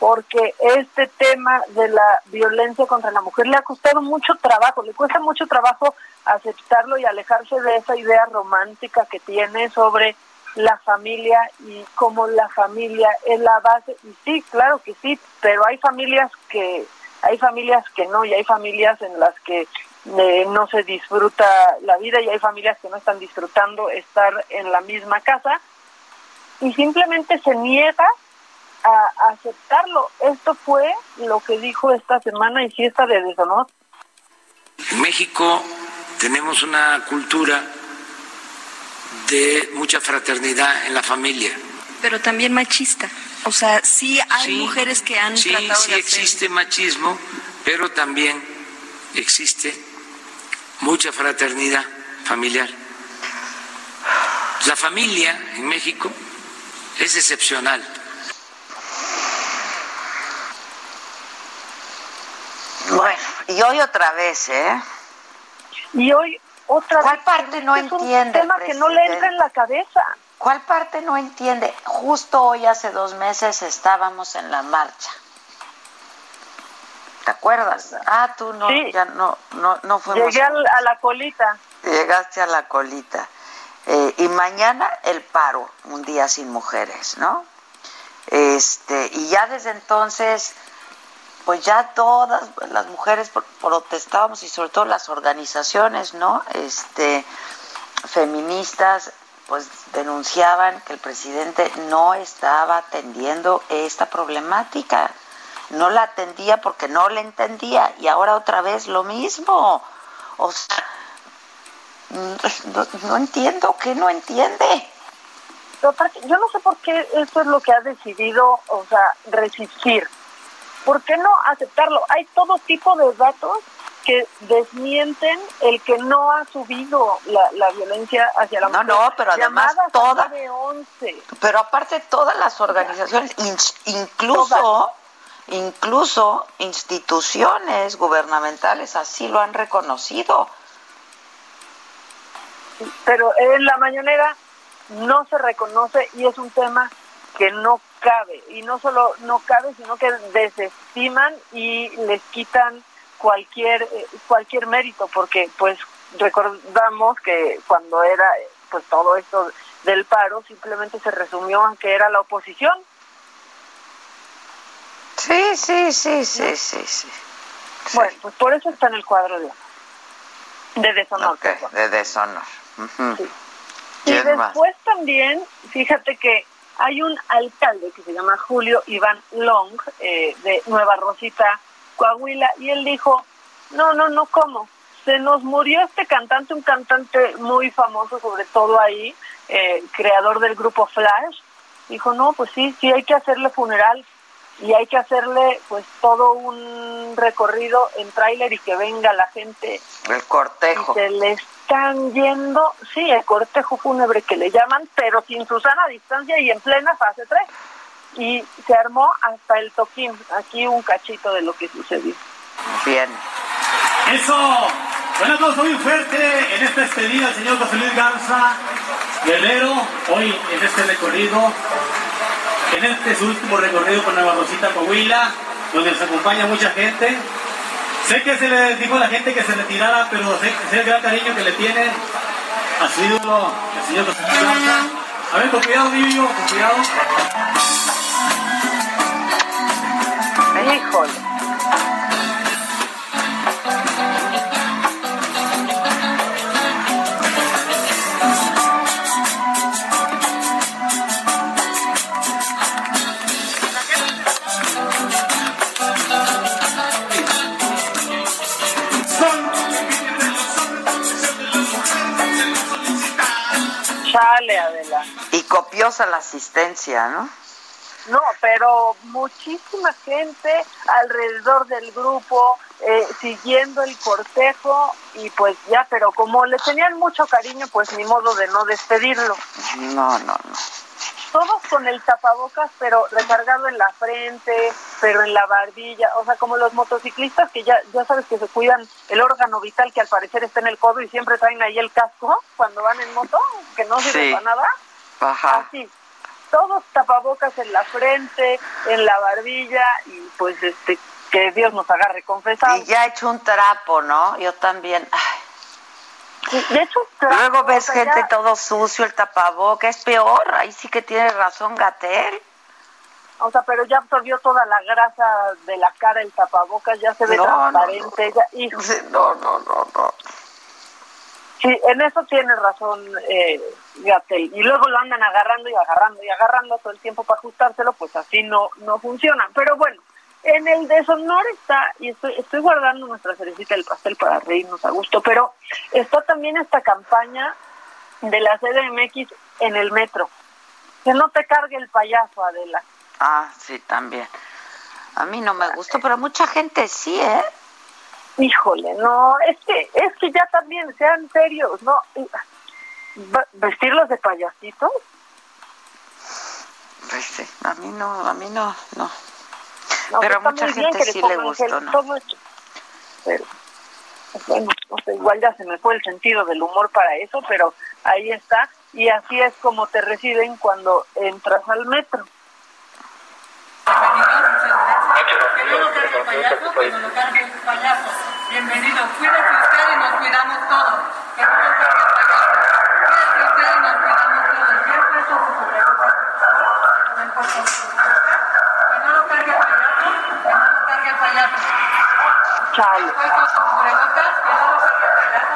porque este tema de la violencia contra la mujer le ha costado mucho trabajo, le cuesta mucho trabajo aceptarlo y alejarse de esa idea romántica que tiene sobre la familia y cómo la familia es la base. Y sí, claro que sí, pero hay familias que hay familias que no y hay familias en las que eh, no se disfruta la vida y hay familias que no están disfrutando estar en la misma casa y simplemente se niega a aceptarlo. Esto fue lo que dijo esta semana y fiesta de deshonor. En México tenemos una cultura de mucha fraternidad en la familia. pero también machista. O sea, sí hay mujeres que han sí, tratado sí de existe machismo, pero también existe mucha fraternidad familiar. La familia en México es excepcional. Bueno, y hoy otra vez, ¿eh? Y hoy otra ¿Cuál vez. parte no es un entiende tema que no le entra en la cabeza. ¿Cuál parte no entiende? Justo hoy, hace dos meses, estábamos en la marcha. ¿Te acuerdas? Ah, tú no, Sí. ya no, no, no fuimos. Llegué a la colita. Llegaste a la colita. Eh, y mañana el paro, un día sin mujeres, ¿no? Este, y ya desde entonces, pues ya todas las mujeres pro- protestábamos y sobre todo las organizaciones, ¿no? Este, feministas, pues denunciaban que el presidente no estaba atendiendo esta problemática. No la atendía porque no la entendía y ahora otra vez lo mismo. O sea, no, entiendo, ¿qué no entiende? Yo no sé por qué eso es lo que ha decidido, o sea, resistir. ¿Por qué no aceptarlo? Hay todo tipo de datos que desmienten el que no ha subido la, la violencia hacia la No, mujer. no, pero además Llamadas toda- al 911. Pero aparte todas las organizaciones, in- incluso, incluso instituciones gubernamentales así lo han reconocido. pero en la mañanera no se reconoce y es un tema que no cabe y no solo no cabe sino que desestiman y les quitan cualquier eh, cualquier mérito porque pues recordamos que cuando era pues todo esto del paro simplemente se resumió a que era la oposición Sí, sí, sí, sí, sí, sí. bueno pues por eso está en el cuadro de de deshonor Ok, perdón. de deshonor. Ujú. Y ¿Quién más? después también, fíjate que hay un alcalde que se llama Julio Iván Long, eh, de Nueva Rosita, Coahuila, y él dijo, no, no, no, ¿cómo? Se nos murió este cantante, un cantante muy famoso, sobre todo ahí, eh, creador del grupo Flash. Dijo, no, pues sí, sí, hay que hacerle funeral y hay que hacerle pues todo un recorrido en tráiler y que venga la gente El cortejo. y se le están yendo, sí, el cortejo fúnebre que le llaman, pero sin Susana a distancia y en plena fase 3. Y se armó hasta el toquín. Aquí un cachito de lo que sucedió. Bien. Eso. Un aplauso muy fuerte en esta despedida señor José Luis Garza Guerrero, hoy en este recorrido, en este su último recorrido por Nueva Rosita, Coahuila, donde nos acompaña mucha gente. Sé que se le dijo a la gente que se retirara, pero sé, sé el gran cariño que le tienen a su ídolo, el señor José. A ver, con cuidado, niño, con cuidado. Híjole. Copiosa la asistencia, ¿no? No, pero muchísima gente alrededor del grupo, eh, siguiendo el cortejo y pues ya, pero como le tenían mucho cariño, pues ni modo de no despedirlo. No, no, no. Todos con el tapabocas, pero recargado en la frente, pero en la barbilla, o sea, como los motociclistas que ya, ya sabes que se cuidan el órgano vital que al parecer está en el codo y siempre traen ahí el casco cuando van en moto, que no sirve Sí. para nada. Ajá. Así, todos tapabocas en la frente, en la barbilla y pues este que Dios nos agarre confesado. Y ya he hecho un trapo, ¿no? Yo también. Ay. De hecho, Luego ves o sea, gente ya- todo sucio, el tapaboca, es peor. Ahí sí que tiene razón Gatel. o sea, pero ya absorbió toda la grasa de la cara el tapabocas, ya se ve No, no, transparente, ya, hijo. No, no, no, no. Sí, en eso tiene razón eh, Gatel. Y luego lo andan agarrando y agarrando y agarrando todo el tiempo para ajustárselo, pues así no no funciona. Pero bueno, en el deshonor está, y estoy, estoy guardando nuestra cerecita del pastel para reírnos a gusto, pero está también esta campaña de la CDMX en el metro. Que no te cargue el payaso, Adela. Ah, sí, también. A mí no me gustó, pero mucha gente sí, ¿eh? Híjole, no, es que, es que ya también sean serios, ¿no? ¿Vestirlos de payasitos? Pues sí, a mí no, a mí no, no. pero a mucha gente sí le gustó, ¿no? Pero, bueno, igual ya se me fue el sentido del humor para eso, pero ahí está. Y así es como te reciben cuando entras al metro. Que no lo cargue payaso, que no lo cargue payaso. Bienvenido. Cuídese usted y nos cuidamos todos. Que no lo cargue payaso. Cuídese usted y nos cuidamos todos. ¿Ya puesto su cubrebocas, por favor? ¿Me puesto su cubrebocas? Que no lo cargue payaso. Que no lo cargue payaso. Su cubrebocas. Que no lo cargue payaso.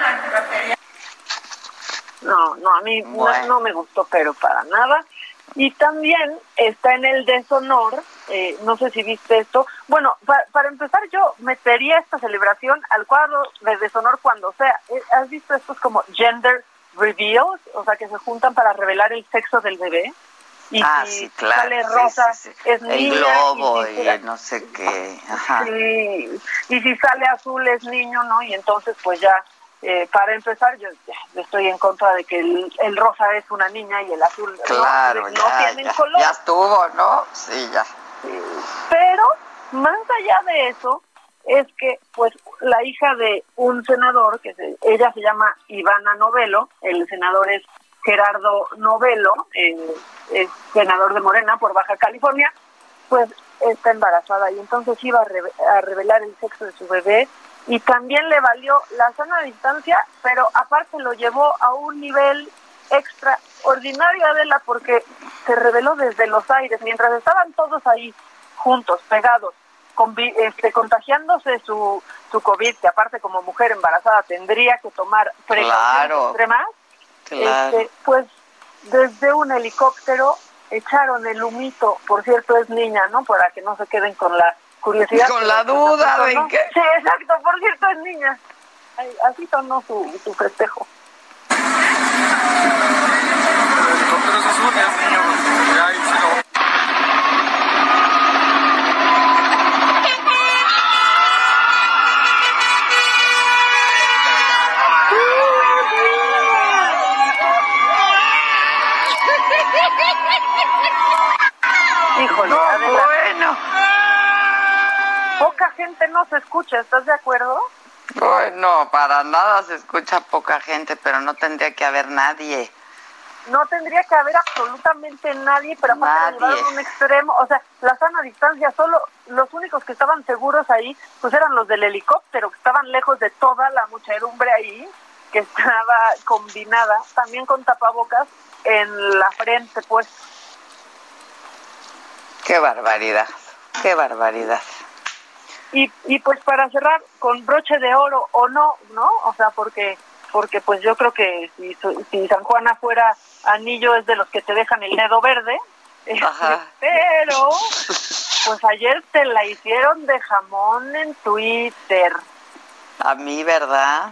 La antibacterial. No, no, a mí no, no me gustó, pero para nada. Y también está en el deshonor, eh, no sé si viste esto. Bueno, para empezar, yo metería esta celebración al cuadro de deshonor cuando sea. Eh, ¿Has visto estos como gender reveals? O sea, que se juntan para revelar el sexo del bebé. Y ah, si sí, claro. sale rosa, sí, sí, es El niña. globo y, si y, sale- no sé qué. Ajá. Y si sale azul es niño, ¿no? Y entonces, pues ya, eh, para empezar, yo estoy en contra de que el, el rosa es una niña y el azul no, no ya, tienen ya, color. ya estuvo, ¿no? Sí, ya. Pero, más allá de eso, es que, pues, la hija de un senador, que se- ella se llama Ivana Novelo, el senador es Gerardo Novelo, eh, es senador de Morena por Baja California, pues está embarazada y entonces iba a, reve- a revelar el sexo de su bebé y también le valió la sana distancia, pero aparte lo llevó a un nivel extraordinario, Adela, porque se reveló desde los aires, mientras estaban todos ahí juntos, pegados, este, contagiándose su, su COVID, que aparte como mujer embarazada tendría que tomar precauciones Claro. extremas, Claro. este, pues desde un helicóptero echaron el humito, por cierto es niña, ¿no? Para que no se queden con la curiosidad. Con la duda de que- Sí, exacto, por cierto es niña. Así sonó su, su festejo. Híjole, No, Adela, bueno. poca gente no se escucha, ¿estás de acuerdo? Bueno, para nada se escucha poca gente, pero no tendría que haber nadie. No tendría que haber absolutamente nadie, pero aparte Nadie. a un extremo, o sea, la sana distancia, solo los únicos que estaban seguros ahí, pues eran los del helicóptero, que estaban lejos de toda la muchedumbre ahí, que estaba combinada, también con tapabocas en la frente, pues. Qué barbaridad, qué barbaridad. Y, y pues para cerrar, con broche de oro o no, ¿no? O sea, porque porque pues yo creo que si, si San Juana fuera anillo es de los que te dejan el dedo verde, Ajá. [laughs] pero pues ayer te la hicieron de jamón en Twitter. A mí, ¿verdad?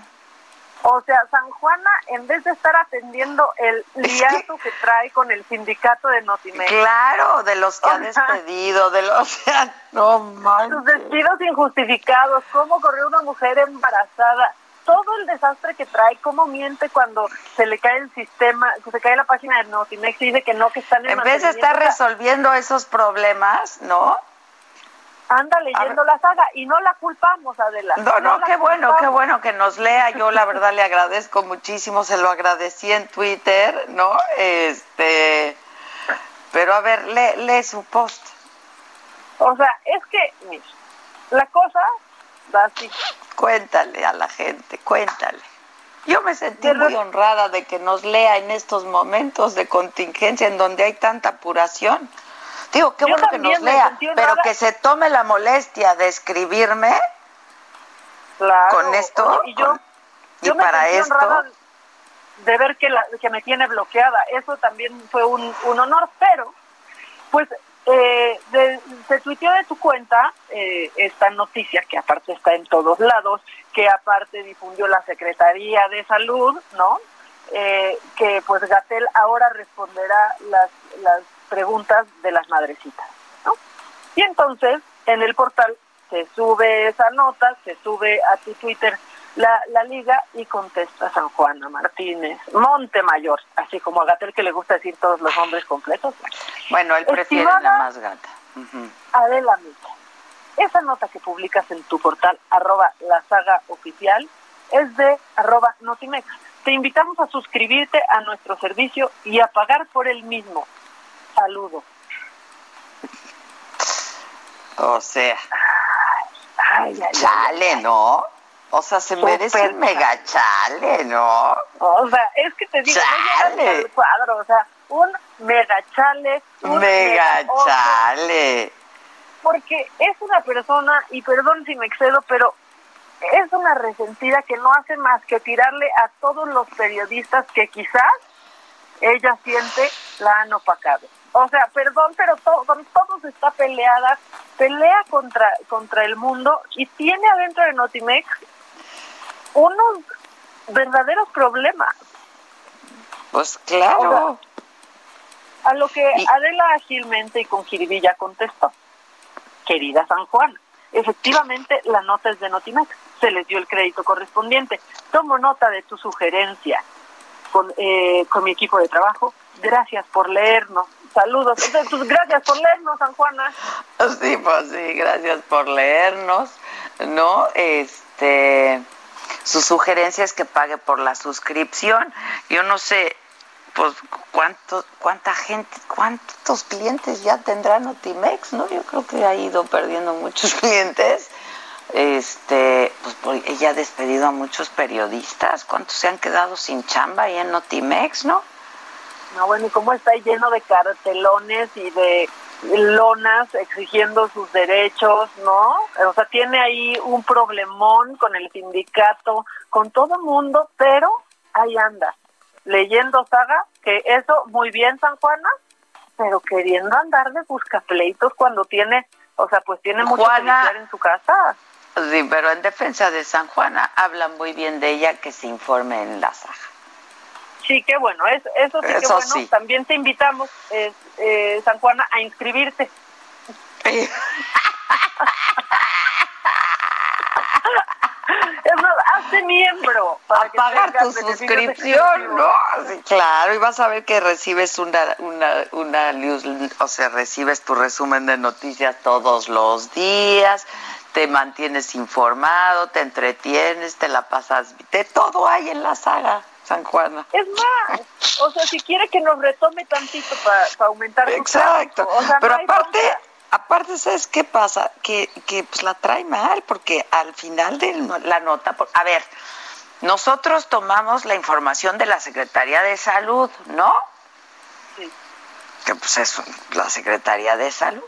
O sea, San Juana, en vez de estar atendiendo el [laughs] liazo que trae con el sindicato de Notimex, Claro, de los que ha despedido, de los, o sea, [laughs] no sus manches. despidos injustificados, cómo corrió una mujer embarazada, todo el desastre que trae, cómo miente cuando se le cae el sistema, se cae la página de Notimex y dice que no, que están en En vez de estar resolviendo esos problemas, ¿no? anda leyendo la saga y no la culpamos, Adela. No, no, qué bueno, qué bueno que nos lea. Yo la verdad le agradezco muchísimo, se lo agradecí en Twitter, ¿no? Este, pero a ver, lee, lee su post. O sea, es que, mira, la cosa va así. Cuéntale a la gente, cuéntale. Yo me sentí muy honrada de que nos lea en estos momentos de contingencia en donde hay tanta apuración. Digo, qué Yo bueno que nos lea, pero que se tome la molestia de escribirme Claro. con esto Oye, y yo, con- y yo me para sentí esto. de ver que, la, que me tiene bloqueada. Eso también fue un, un honor, pero pues eh, de- se tuiteó de tu cuenta eh, esta noticia que aparte está en todos lados, que aparte difundió la Secretaría de Salud, ¿no? Eh, que pues Gatel ahora responderá las, las preguntas de las madrecitas, ¿no? Y entonces en el portal se sube esa nota, se sube a tu Twitter la, la liga y contesta San Juana Martínez, Montemayor, así como a Gatel que le gusta decir todos los nombres completos. Bueno, él prefiere la más gata. Adela Micha, esa nota que publicas en tu portal, arroba la saga oficial, es de arroba Notimex. Te invitamos a suscribirte a nuestro servicio y a pagar por el mismo. Saludos. O sea, ay, ay, chale, ¿no? O sea, se merece un mega chale, ¿no? O sea, es que te digo, no al cuadro, o sea, un mega chale. Un mega, chale. Porque es una persona, y perdón si me excedo, pero es una resentida que no hace más que tirarle a todos los periodistas que quizás ella siente la han opacado. O sea, perdón, pero con todos está peleada, pelea contra, contra el mundo y tiene adentro de Notimex unos verdaderos problemas. Pues claro. a lo que Adela agilmente y con jiribilla contestó, querida San Juan, efectivamente la nota es de Notimex, se les dio el crédito correspondiente. Tomo nota de tu sugerencia con, eh, con mi equipo de trabajo. Gracias por leernos. Saludos. Entonces, pues, gracias por leernos, San Juana. [laughs] Sí, pues sí, gracias por leernos. ¿No? Este su sugerencia es que pague por la suscripción. Yo no sé, pues cuánto, cuánta gente, cuántos clientes ya tendrá Notimex, ¿no? Yo creo que ha ido perdiendo muchos [laughs] clientes. Este, pues ella ha despedido a muchos periodistas. ¿Cuántos se han quedado sin chamba ahí en Notimex, no? No, bueno, y cómo está lleno de cartelones y de lonas exigiendo sus derechos, ¿no? O sea, tiene ahí un problemón con el sindicato, con todo el mundo, pero ahí anda, leyendo saga, que eso muy bien, San Juana, pero queriendo andar de buscapleitos cuando tiene, o sea, pues tiene mucho que en su casa. Sí, pero en defensa de San Juana hablan muy bien de ella que se informe en la saga. Sí, qué bueno, eso, eso sí que bueno. También te invitamos, eh, San Juana, a inscribirte. más, hazte miembro. Para a pagar tu suscripción, ¿no? Sí, claro, y vas a ver que recibes una, una, una news, o sea, recibes tu resumen de noticias todos los días, te mantienes informado, te entretienes, te la pasas, de todo hay en la saga. San Juana. Es más, o sea, si quiere que nos retome tantito para aumentar. Exacto. Pero aparte, aparte, ¿sabes qué pasa? Que, que pues la trae mal, porque al final de la nota, a ver, nosotros tomamos la información de la Secretaría de Salud, ¿no? Sí. Que pues es la Secretaría de Salud.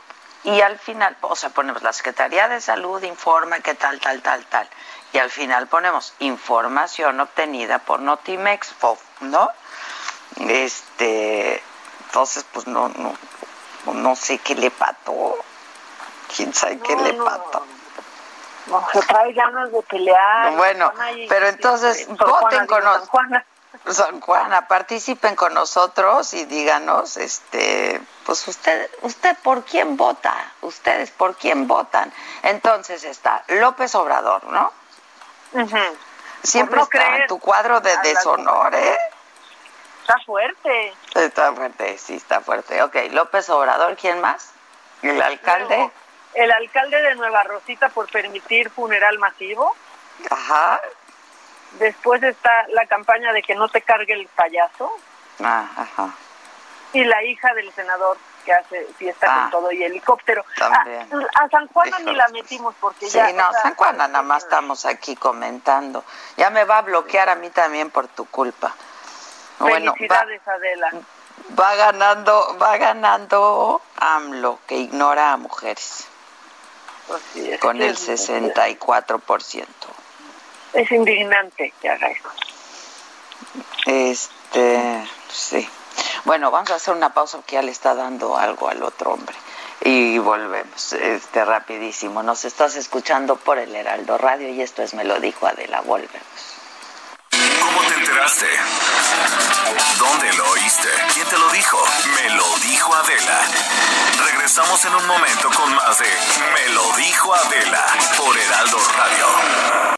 Y al final, o sea, ponemos la Secretaría de Salud informa que tal, tal, tal, tal y al final ponemos información obtenida por Notimex, ¿no? Este, entonces, pues no, no, no sé qué le pató. ¿Quién sabe qué le pató? No, se trae ganas de pelear. Bueno, pero entonces voten con nosotros. San Juana, participen con nosotros y díganos, este, pues usted, usted por quién vota, ustedes por quién votan. Entonces está López Obrador, ¿no? Siempre está en tu cuadro de deshonor, ¿eh? Está fuerte. Está fuerte, sí, está fuerte. Ok, López Obrador, ¿quién más? ¿El alcalde? el alcalde de Nueva Rosita por permitir funeral masivo. Ajá. Después está la campaña de que no te cargue el payaso. Ah, ajá. Y la hija del senador que hace fiesta con ah, todo y helicóptero. Ah, a, San Juana ni la metimos porque ya. Sí, no, San Juana nada más estamos aquí comentando. Ya me va a bloquear a mí también por tu culpa. Felicidades, Adela. Va ganando, va ganando AMLO, que ignora a mujeres. con el 64%. Es indignante que haga eso. Este, sí. Bueno, vamos a hacer una pausa porque ya le está dando algo al otro hombre. Y volvemos, este rapidísimo. Nos estás escuchando por el Heraldo Radio y esto es Me lo dijo Adela. Volvemos. ¿Cómo te enteraste? ¿Dónde lo oí? oíste? ¿Quién te lo dijo? Me lo dijo Adela. Regresamos en un momento con más de Me lo dijo Adela por Heraldo Radio.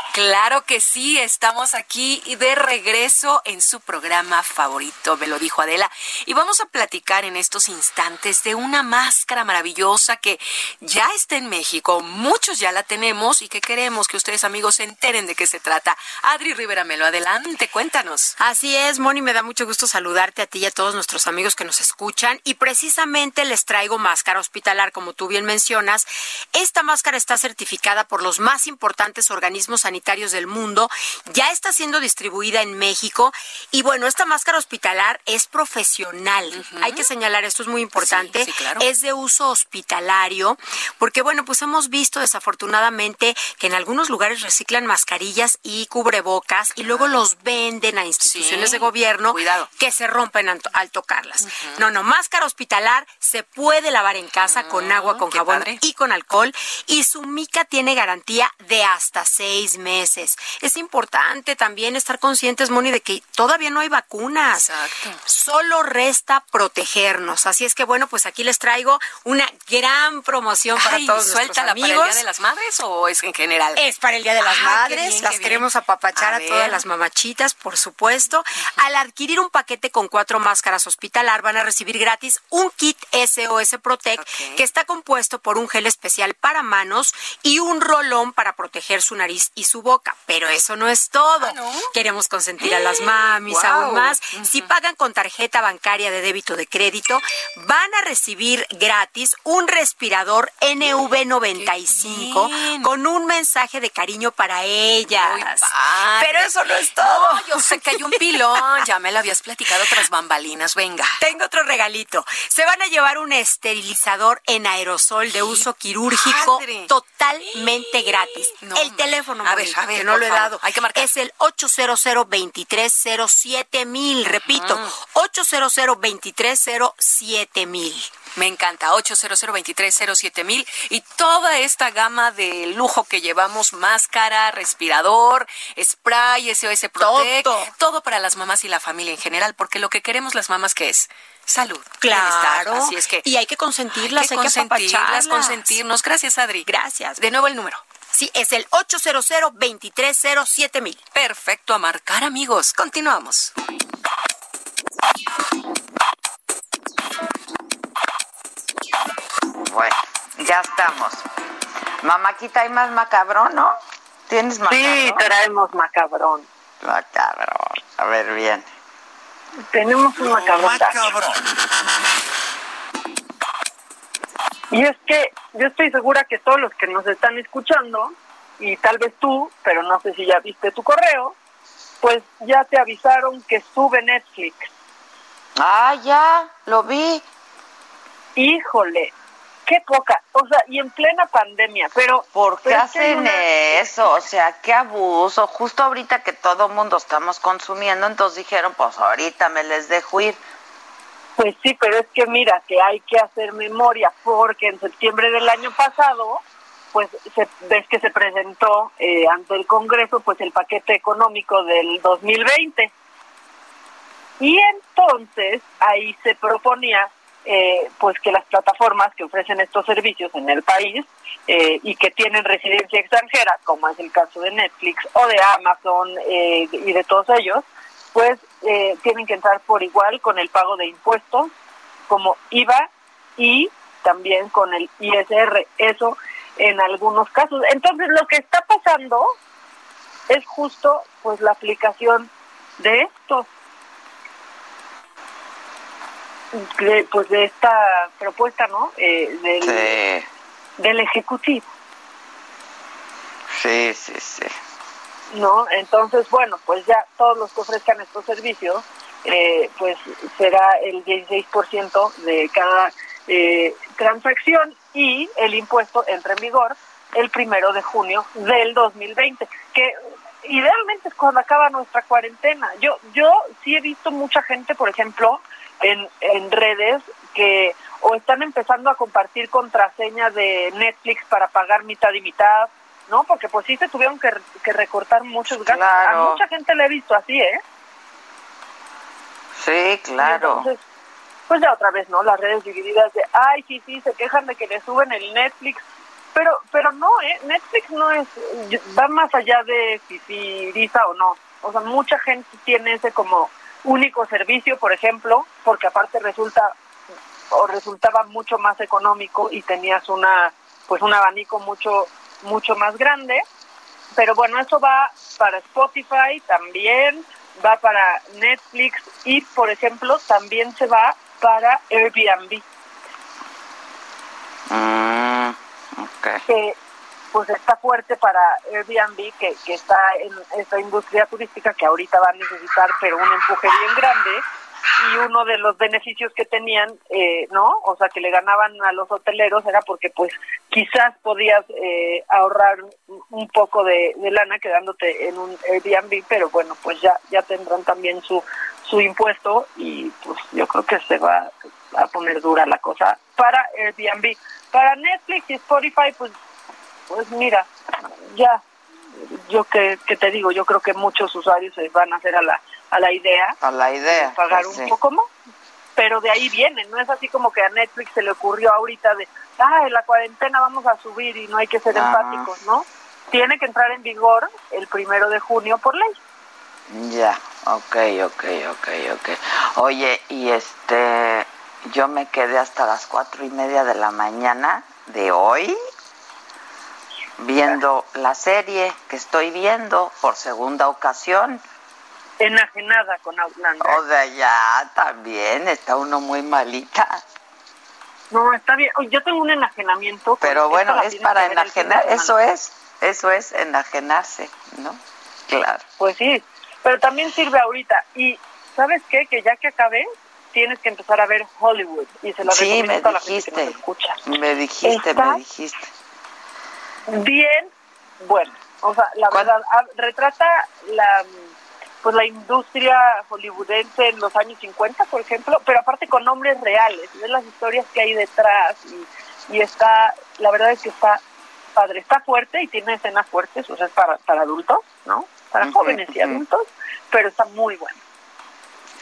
Claro que sí, estamos aquí de regreso en su programa favorito, me lo dijo Adela, y vamos a platicar en estos instantes de una máscara maravillosa que ya está en México, muchos ya la tenemos y que queremos que ustedes amigos se enteren de qué se trata. Adri Rivera Melo, adelante, cuéntanos. Así es, Moni, me da mucho gusto saludarte a ti y a todos nuestros amigos que nos escuchan y precisamente les traigo máscara hospitalar, como tú bien mencionas. Esta máscara está certificada por los más importantes organismos sanitarios del mundo, ya está siendo distribuida en México y bueno, esta máscara hospitalar es profesional. Hay que señalar, esto es muy importante, es de uso hospitalario, porque bueno, pues hemos visto desafortunadamente que en algunos lugares reciclan mascarillas y cubrebocas y luego los venden a instituciones de gobierno que se rompen al, tocarlas. No, no, máscara hospitalar se puede lavar en casa con agua, con jabón y con alcohol y su mica tiene garantía de hasta seis meses. Es importante también estar conscientes, Moni, de que todavía no hay vacunas. Exacto. Solo resta protegernos. Así es que bueno, pues aquí les traigo una gran promoción para todos suelta nuestros amigos. para el Día de las Madres o es en general? Es para el Día de las Ah, Madres. bien, las queremos apapachar A a, todas las mamachitas, por supuesto. Al adquirir un paquete con cuatro máscaras hospitalar, van a recibir gratis un kit SOS Protect que está compuesto por un gel especial para manos y un rolón para proteger su nariz y su boca. Pero eso no es todo. Queremos consentir a [gasps] las mamis aún más. Si pagan con tarjeta bancaria de débito de crédito, van a recibir gratis un respirador NV95 con un mensaje de cariño para ellas. Pero eso no es todo. No, yo sé que hay un pilón, ya me lo habías platicado otras bambalinas, venga. Tengo otro regalito. Se van a llevar un esterilizador en aerosol de uso quirúrgico totalmente gratis. No, el teléfono, a ver, A ver, que no lo he favor, dado. hay que marcar. Es el 800 2307 mil. Repito, 800 2307 mil. Me encanta, 800 mil y toda esta gama de lujo que llevamos, máscara, respirador, spray, SOS Protect, todo. para las mamás y la familia en general, porque lo que queremos las mamás que es salud. Claro. así es que Y hay que consentirlas, hay que hay que consentirlas, consentirnos. Gracias, Adri. Gracias. De nuevo el número. Sí, es el 800 2307 mil. Perfecto, a marcar, amigos. Continuamos. Bueno, ya estamos. Mamáquita, hay más macabrón, ¿no? ¿Tienes macabrón? Sí, traemos macabrón. Macabrón. A ver, bien. Tenemos un macabrón. Y es que yo estoy segura que todos los que nos están escuchando, y tal vez tú, pero no sé si ya viste tu correo, pues ya te avisaron que sube Netflix. Ah, ya, lo vi. Híjole, qué poca, o sea, y en plena pandemia, pero... ¿Por qué hacen una- eso? O sea, qué abuso. Justo ahorita que todo mundo estamos consumiendo, entonces dijeron, pues ahorita me les dejo ir. Pues sí, pero es que mira, que hay que hacer memoria, porque en septiembre del año pasado, pues se, ves que se presentó eh, ante el Congreso pues el paquete económico del 2020. Y entonces ahí se proponía eh, pues que las plataformas que ofrecen estos servicios en el país eh, y que tienen residencia extranjera, como es el caso de Netflix o de Amazon eh, y de todos ellos, pues eh, tienen que entrar por igual con el pago de impuestos como IVA y también con el ISR, eso en algunos casos. Entonces lo que está pasando es justo pues la aplicación de esto, de, pues de esta propuesta, ¿no? Eh, del, Sí, del ejecutivo. sí, sí, sí. ¿No? Entonces, bueno, pues ya todos los que ofrezcan estos servicios, eh, pues será el 16% de cada eh, transacción y el impuesto entra en vigor el primero de junio del 2020, que idealmente es cuando acaba nuestra cuarentena. Yo, yo sí he visto mucha gente, por ejemplo, en, en redes que o están empezando a compartir contraseñas de Netflix para pagar mitad y mitad, ¿no? Porque pues sí se tuvieron que, que recortar muchos gastos. Claro. A mucha gente le he visto así, ¿eh? Sí, claro. Entonces, pues ya otra vez, ¿no? Las redes divididas de, ay, sí, sí, se quejan de que le suben el Netflix. Pero, pero no, ¿eh? Netflix no es, va más allá de si, si risa o no. O sea, mucha gente tiene ese como único servicio, por ejemplo, porque aparte resulta o resultaba mucho más económico y tenías una, pues un abanico mucho, mucho más grande. Pero bueno, eso va para Spotify también, va para Netflix y, por ejemplo, también se va para Airbnb. Mm, okay. que pues está fuerte para Airbnb que, que está en esta industria turística que ahorita va a necesitar pero un empuje bien grande y uno de los beneficios que tenían eh, no o sea que le ganaban a los hoteleros era porque pues quizás podías eh, ahorrar un poco de, lana quedándote en un Airbnb pero bueno pues ya ya tendrán también su su impuesto y pues yo creo que se va a poner dura la cosa para Airbnb. Para Netflix y Spotify pues pues mira, ya, yo que, que, te digo, yo creo que muchos usuarios se van a hacer a la, a la idea. A la idea. De pagar pues un sí. poco más. Pero de ahí viene, no es así como que a Netflix se le ocurrió ahorita de, ah, en la cuarentena vamos a subir y no hay que ser Ah. empáticos, ¿no? Tiene que entrar en vigor el primero de junio por ley. Ya, ok, ok, ok, ok. Oye, y este, yo me quedé hasta las cuatro y media de la mañana de hoy viendo la serie que estoy viendo por segunda ocasión. Enajenada con Outlander. O sea, ya también está uno muy malita. No, está bien. Yo tengo un enajenamiento. Pero bueno, es para enajenar, eso es, eso es enajenarse, ¿no? Claro. Pues sí, pero también sirve ahorita. Y ¿sabes qué? Que ya que acabé, tienes que empezar a ver Hollywood. Y se lo Sí, recomiendo me a la gente que dijiste, nos escucha. me dijiste, Está- me dijiste. Bien, bueno. O sea, la verdad, retrata la pues la industria hollywoodense en los años 50, por ejemplo, pero aparte con nombres reales, ves las historias que hay detrás y, y está, la verdad es que está padre, está fuerte y tiene escenas fuertes, o sea, es para, para adultos, ¿no? Para jóvenes y adultos, pero está muy bueno.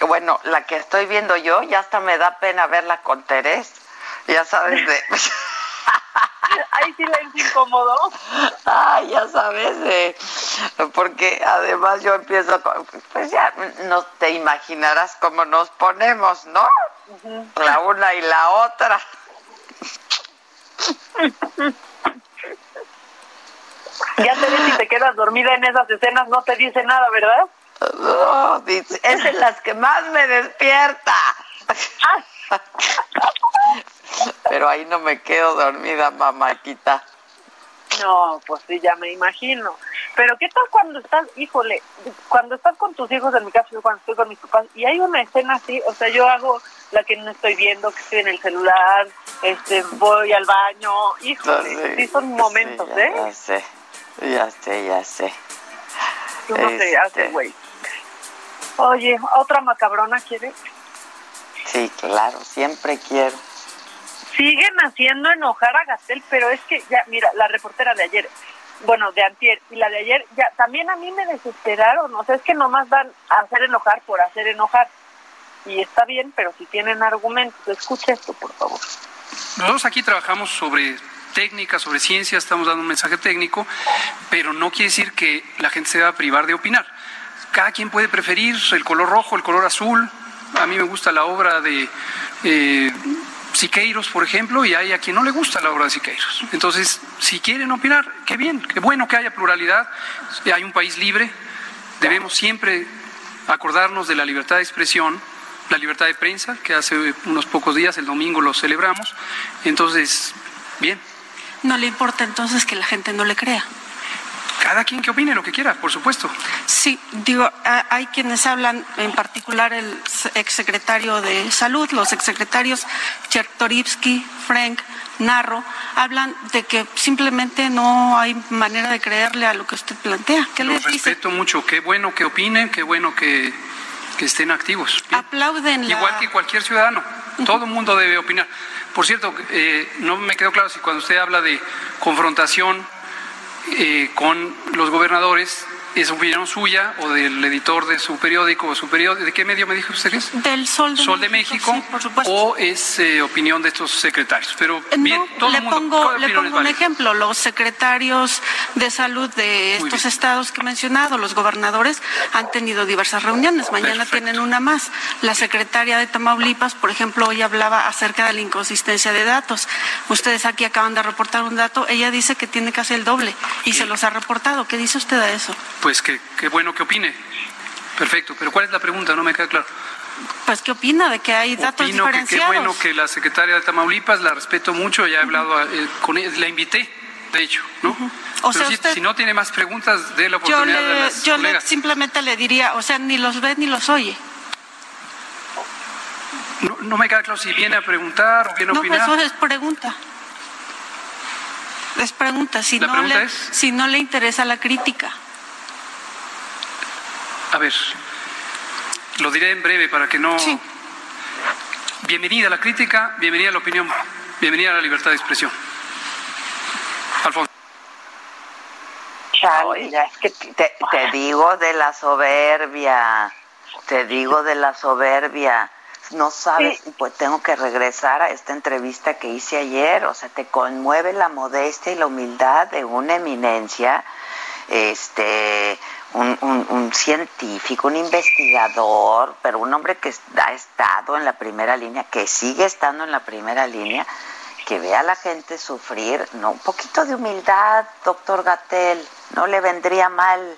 Bueno, la que estoy viendo yo, ya hasta me da pena verla con Terés. Ya sabes de... [laughs] Ahí silencio incómodo. Ay, ya sabes, de... porque además yo empiezo con... Pues ya no te imaginarás cómo nos ponemos, ¿no? La una y la otra. Ya te ves si te quedas dormida en esas escenas, no te dice nada, ¿verdad? No, dice, es en las que más me despierta. [laughs] Pero ahí no me quedo dormida, mamáquita. No, pues sí, ya me imagino. Pero ¿qué tal cuando estás, híjole, cuando estás con tus hijos, en mi caso, yo cuando estoy con mis papás, y hay una escena así, o sea, yo hago la que no estoy viendo, que estoy en el celular, este, voy al baño, híjole, sí, son momentos, Sí, ya, ¿eh? Ya sé, ya sé, ya sé. Uno se Este, hace, güey. Oye, ¿otra macabrona quiere? Sí, claro, siempre quiero. Siguen haciendo enojar a Gatel, pero es que ya, mira, la reportera de ayer, bueno, de antier y la de ayer, ya también a mí me desesperaron, o sea, es que nomás van a hacer enojar por hacer enojar. Y está bien, pero si tienen argumentos, escucha esto, por favor. Nosotros aquí trabajamos sobre técnica, sobre ciencia, estamos dando un mensaje técnico, pero no quiere decir que la gente se va a privar de opinar. Cada quien puede preferir el color rojo, el color azul. A mí me gusta la obra de eh, Siqueiros, por ejemplo, y hay a quien no le gusta la obra de Siqueiros. Entonces, si quieren opinar, qué bien, qué bueno que haya pluralidad. Hay un país libre, debemos siempre acordarnos de la libertad de expresión, la libertad de prensa, que hace unos pocos días, el domingo, lo celebramos. Entonces, bien, No le importa entonces que la gente no le crea. Cada quien que opine lo que quiera, por supuesto. Sí, digo, hay quienes hablan, en particular el exsecretario de Salud, los exsecretarios Chertorivsky, Frank, Narro, hablan de que simplemente no hay manera de creerle a lo que usted plantea. ¿Qué les dice? respeto mucho, qué bueno que opinen, qué bueno que, que estén activos. Bien. Aplauden la... Igual que cualquier ciudadano, todo el mundo debe opinar. Por cierto, eh, no me quedó claro si cuando usted habla de confrontación eh, con los gobernadores, ¿Es opinión suya o del editor de su periódico o su periódico? ¿De qué medio me dijo usted es? Del Sol de Sol México. De México ¿O es eh, opinión de estos secretarios? Pero eh, bien, todo le el mundo, pongo, le pongo un ejemplo. Los secretarios de salud de estos estados que he mencionado, los gobernadores, han tenido diversas reuniones. Mañana tienen una más. La secretaria de Tamaulipas, por ejemplo, hoy hablaba acerca de la inconsistencia de datos. Ustedes aquí acaban de reportar un dato. Ella dice que tiene que hacer el doble y se los ha reportado. ¿Qué dice usted a eso? pues qué bueno que opine. Perfecto, pero ¿cuál es la pregunta? No me queda claro. Pues, ¿qué opina de que hay datos Opino diferenciados? Que qué bueno que la secretaria de Tamaulipas, la respeto mucho, ya he hablado eh, con ella, la invité, de hecho, ¿no? O Pero sea, si, usted- si no tiene más preguntas, dé la Yo, oportunidad de le, las yo le- simplemente le diría, o sea, ni los ve ni los oye. No, no me queda claro si viene a preguntar o viene a No, opinar. eso es pregunta. Es pregunta. Si, La no, pregunta le, es- si no le interesa la crítica. A ver, lo diré en breve para que no. Sí. Bienvenida a la crítica, bienvenida a la opinión, bienvenida a la libertad de expresión. Alfonso. Chale, ya es que te, te digo de la soberbia, te digo de la soberbia. No sabes, pues tengo que regresar a esta entrevista que hice ayer, o sea, te conmueve la modestia y la humildad de una eminencia, este, un, un- un científico, un investigador, pero un hombre que ha estado en la primera línea, que sigue estando en la primera línea, que ve a la gente sufrir, no, un poquito de humildad, doctor Gatel, no le vendría mal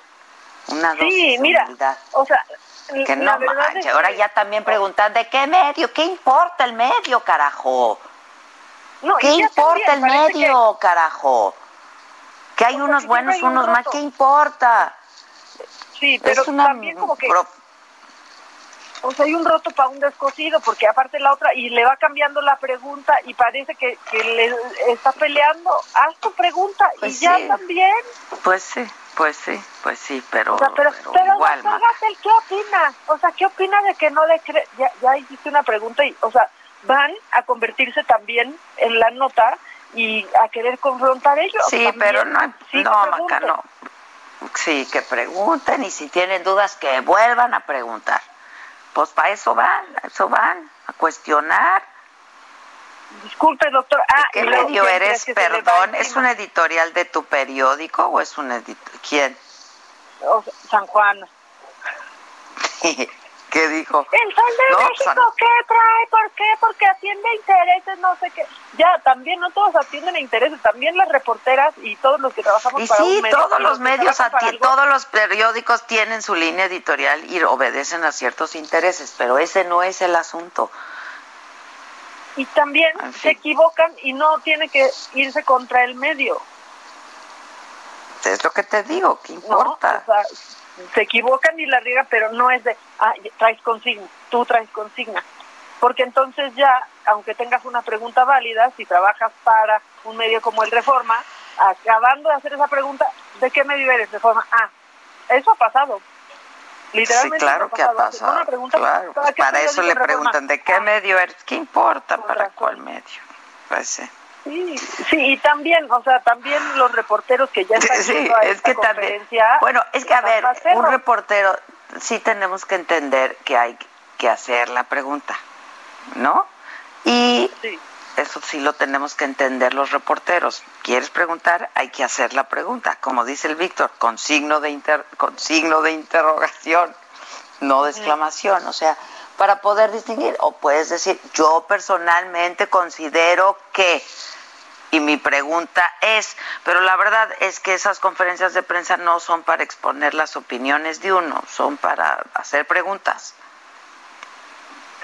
una dosis Sí, de humildad. o sea, Que no manches, es ahora que- ya también preguntan, ¿de qué medio? ¿Qué importa el medio, carajo? No, ¿Qué importa también el medio, carajo? Que hay O sea, unos buenos, hay un unos más, roto. ¿qué importa? Sí, pero es una también como que- O sea, hay un roto para un descosido, porque aparte la otra, y le va cambiando la pregunta y parece que, que le está peleando. Haz tu pregunta Pues y ya sí. también. Pues sí, pues sí, pues sí, pero, O sea, pero, pero pero igual. Gatell, ¿qué opina? O sea, ¿qué opina de que no le cree? Ya, ya hiciste una pregunta y, o sea, van a convertirse también en la nota y a querer confrontar ellos. Sí, también. pero no, Sí, no, Maca, no. Sí, que pregunten y si tienen dudas que vuelvan a preguntar. Pues para eso van, a eso van, a cuestionar. Disculpe, doctor. Ah, ¿Qué medio ¿quién eres? Perdón, ¿es un editorial de tu periódico o es un editorial? ¿Quién? San Juan. [laughs] ¿Qué dijo? El Sol de No, México, San- ¿qué trae? ¿Por qué? Porque atiende intereses, no sé qué. Ya, también no todos atienden a intereses, también las reporteras y todos los que trabajamos Y para sí, un medio. todos los medios, todos los periódicos tienen su línea editorial y obedecen a ciertos intereses, pero ese no es el asunto. Y también En se equivocan y no tiene que irse contra el medio. Es lo que te digo, ¿qué ¿no? importa? O sea, se equivocan y la riegan, pero no es de, ah, traes consigna, tú traes consigna. Porque entonces ya, aunque tengas una pregunta válida, si trabajas para un medio como el Reforma, acabando de hacer esa pregunta, ¿de qué medio eres Reforma? Ah, eso ha pasado. Sí, Literalmente claro eso que ha pasado. Una pregunta, Claro, ¿para eso le preguntan, ¿de qué Ah, medio eres? ¿Qué importa? ¿Para cuál medio? Pues sí. Sí, sí, y también, o sea, también los reporteros que ya están Sí, a es esta que también. conferencia, Bueno, es que a ver, un reportero, sí tenemos que entender que hay que hacer la pregunta, ¿no? Y Sí. eso sí lo tenemos que entender los reporteros. ¿Quieres preguntar? Hay que hacer la pregunta, como dice el Víctor, con signo de inter- con signo de interrogación, no de exclamación, o sea, para poder distinguir o puedes decir, yo personalmente considero que y mi pregunta es, pero la verdad es que esas conferencias de prensa no son para exponer las opiniones de uno, son para hacer preguntas.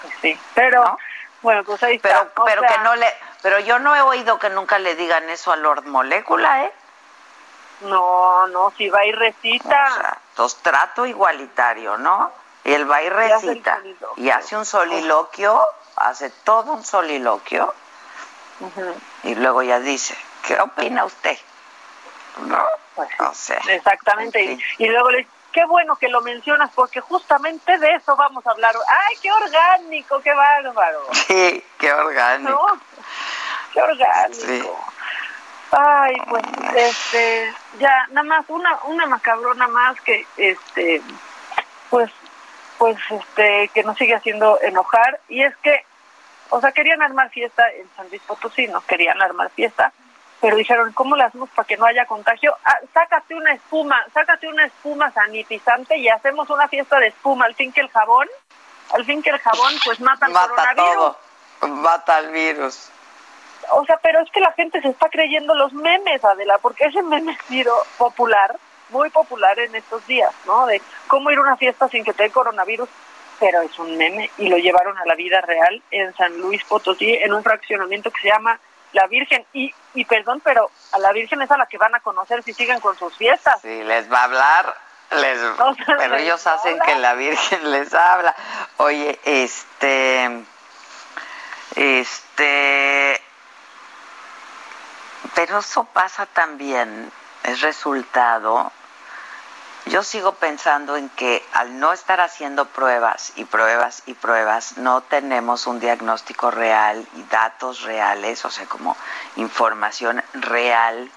Pues sí, pero bueno, pues ahí está. Pero, pero sea, que no le, pero yo no he oído que nunca le digan eso a Lord Molécula, ¿eh? No, no, si va y recita. O sea, trato igualitario, ¿no? Y él va y recita y hace un soliloquio, hace todo un soliloquio y luego ya dice, ¿qué opina usted? ¿No? Pues. O sea, Exactamente. en fin. Y, y luego le dice, qué bueno que lo mencionas porque justamente de eso vamos a hablar. ¡Ay, qué orgánico, qué bárbaro! [laughs] Sí, qué orgánico. ¿No? qué orgánico. Ay, pues, este, ya, nada más, una, una macabrona más que, este, pues, pues, este, que nos sigue haciendo enojar, y es que, o sea, querían armar fiesta en San Luis Potosí, no querían armar fiesta, pero dijeron, ¿cómo le hacemos para que no haya contagio? Ah, sácate una espuma, sácate una espuma sanitizante y hacemos una fiesta de espuma, al fin que el jabón, al fin que el jabón, pues mata Mata coronavirus. todo. Mata al virus. O sea, pero es que la gente se está creyendo los memes, Adela, porque ese meme ha sido popular, muy popular en estos días, ¿no? De cómo ir a una fiesta sin que te dé coronavirus, pero es un meme y lo llevaron a la vida real en San Luis Potosí, en un fraccionamiento que se llama La Virgen. Y, y perdón, pero a la Virgen es a la que van a conocer si siguen con sus fiestas. Si les va a hablar, les, [laughs] pero les ellos hacen que la Virgen [laughs] les habla. Oye, este, este, pero eso pasa también, es resultado. Yo sigo pensando en que al no estar haciendo pruebas y pruebas y pruebas, no tenemos un diagnóstico real y datos reales, o sea, como información real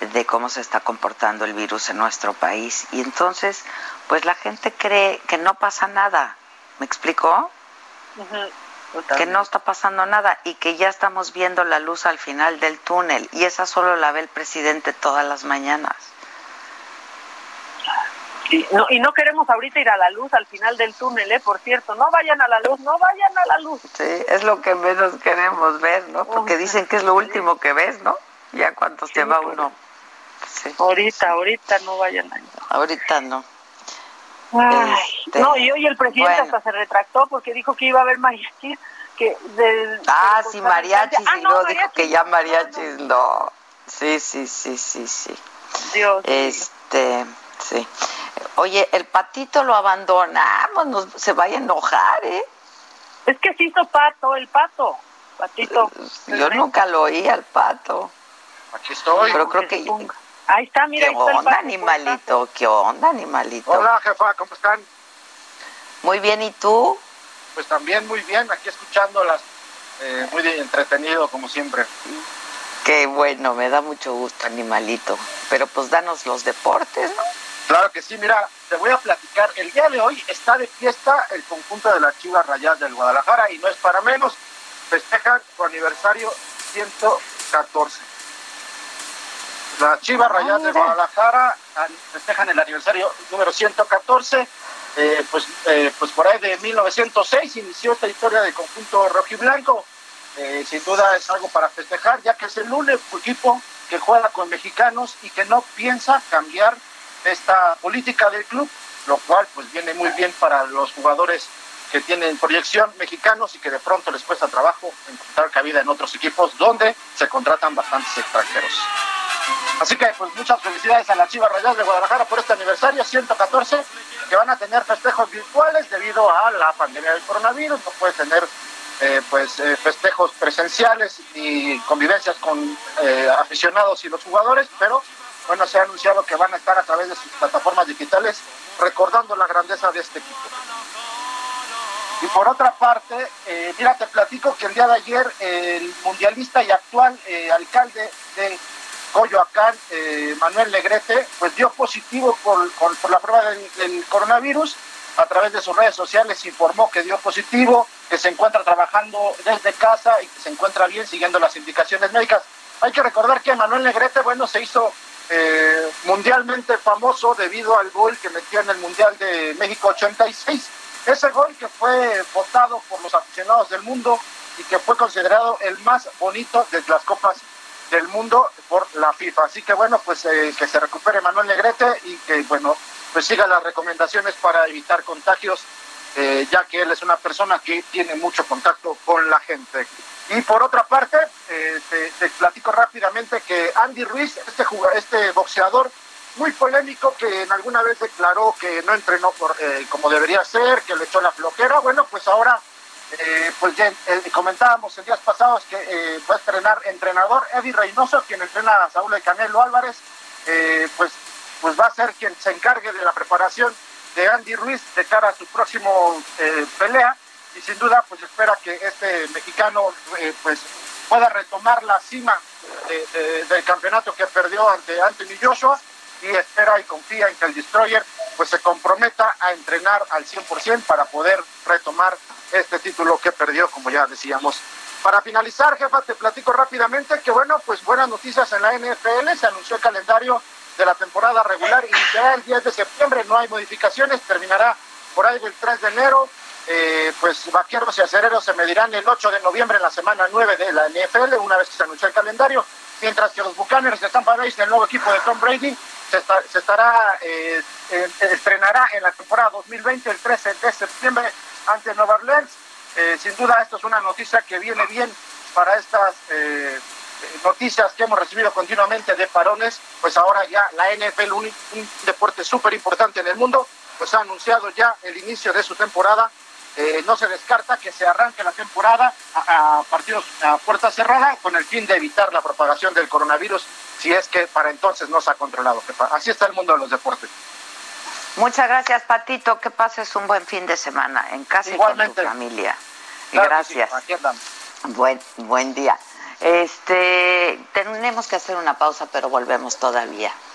de cómo se está comportando el virus en nuestro país. Y entonces, pues la gente cree que no pasa nada. ¿Me explicó? Que no está pasando nada y que ya estamos viendo la luz al final del túnel. Y esa solo la ve el presidente todas las mañanas. Y no, y no queremos ahorita ir a la luz al final del túnel, ¿eh? Por cierto, no vayan a la luz, no vayan a la luz. Sí, es lo que menos queremos ver, ¿no? Porque dicen que es lo último que ves, ¿no? Ya cuántos lleva uno. Sí. Ahorita, ahorita no vayan a ir. Ahorita no. Ay, Este, no, y hoy el presidente bueno. hasta se retractó porque dijo que iba a haber mariachis. Que de, Ah, sí, mariachis, Ah, y no, luego dijo que ya mariachis, no. Sí, sí, sí, sí, sí. Dios. Este, sí. Oye, el patito lo abandonamos, nos, se vaya a enojar, ¿eh? Es que se hizo pato, el pato. Patito. Yo nunca lo oí al pato. Aquí estoy. Pero creo que... Ahí está, mira, ¿Qué ahí está el onda, pato. animalito? ¿Qué onda, animalito? Hola, jefa, ¿cómo están? Muy bien, ¿y tú? Pues también muy bien, aquí escuchándolas. Eh, muy entretenido, como siempre. Qué bueno, me da mucho gusto, animalito. Pero pues danos los deportes, ¿no? Claro que sí, mira, te voy a platicar. El día de hoy está de fiesta el conjunto de las Chivas Rayadas del Guadalajara y no es para menos. Festejan su aniversario 114. Las Chivas Rayadas de Guadalajara an- festejan el aniversario número 114. Eh, pues, eh, pues por ahí de 1906 inició esta historia del conjunto rojiblanco. Eh, sin duda es algo para festejar, ya que es el único equipo que juega con mexicanos y que no piensa cambiar esta política del club, lo cual pues viene muy bien para los jugadores que tienen proyección mexicanos y que de pronto les cuesta trabajo encontrar cabida en otros equipos donde se contratan bastantes extranjeros. Así que pues muchas felicidades a las Chivas Rayadas de Guadalajara por este aniversario 114 que van a tener festejos virtuales debido a la pandemia del coronavirus, no puede tener eh, pues eh, festejos presenciales y convivencias con eh, aficionados y los jugadores, pero bueno, se ha anunciado que van a estar a través de sus plataformas digitales recordando la grandeza de este equipo. Y por otra parte, eh, mira, te platico que el día de ayer el mundialista y actual eh, alcalde de Coyoacán, eh, Manuel Negrete, pues dio positivo por, la prueba del, del coronavirus. A través de sus redes sociales informó que dio positivo, que se encuentra trabajando desde casa y que se encuentra bien siguiendo las indicaciones médicas. Hay que recordar que Manuel Negrete, bueno, se hizo eh, mundialmente famoso debido al gol que metió en el Mundial de México 86. Ese gol que fue votado por los aficionados del mundo y que fue considerado el más bonito de las copas del mundo por la FIFA. Así que bueno, pues eh, que se recupere Manuel Negrete y que bueno, pues siga las recomendaciones para evitar contagios, eh, ya que él es una persona que tiene mucho contacto con la gente. Y por otra parte, eh, te, platico rápidamente que Andy Ruiz, este, este boxeador muy polémico que en alguna vez declaró que no entrenó por, eh, como debería ser, que le echó la flojera, bueno, pues ahora eh, pues ya eh, comentábamos en días pasados que va a estrenar entrenador Eddie Reynoso, quien entrena a Saúl de Canelo Álvarez, pues, pues va a ser quien se encargue de la preparación de Andy Ruiz de cara a su próximo pelea y sin duda pues espera que este mexicano eh, pues pueda retomar la cima del campeonato que perdió ante Anthony Joshua y espera y confía en que el Destroyer pues se comprometa a entrenar al 100% para poder retomar este título que perdió, como ya decíamos. Para finalizar, jefa, te platico rápidamente que bueno, pues buenas noticias en la NFL, se anunció el calendario de la temporada regular, iniciará el 10 de septiembre, no hay modificaciones, terminará por ahí del 3 de enero, eh, pues vaqueros y acereros se medirán el 8 de noviembre en la semana 9 de la NFL, una vez que se anunció el calendario, mientras que los Buccaneers de Tampa Bay, el nuevo equipo de Tom Brady, se, estará, eh, estrenará en la temporada 2020 el 13 de septiembre ante Nueva Orleans. Eh, sin duda esto es una noticia que viene bien para estas eh, noticias que hemos recibido continuamente de parones, pues ahora ya la NFL, un, deporte súper importante en el mundo, pues ha anunciado ya el inicio de su temporada. No se descarta que se arranque la temporada a, a partidos a puerta cerrada con el fin de evitar la propagación del coronavirus si es que para entonces no se ha controlado. Así está el mundo de los deportes. Muchas gracias, Patito. Que pases un buen fin de semana en casa y con tu familia. gracias. buen, buen día. Este, tenemos que hacer una pausa, pero volvemos todavía.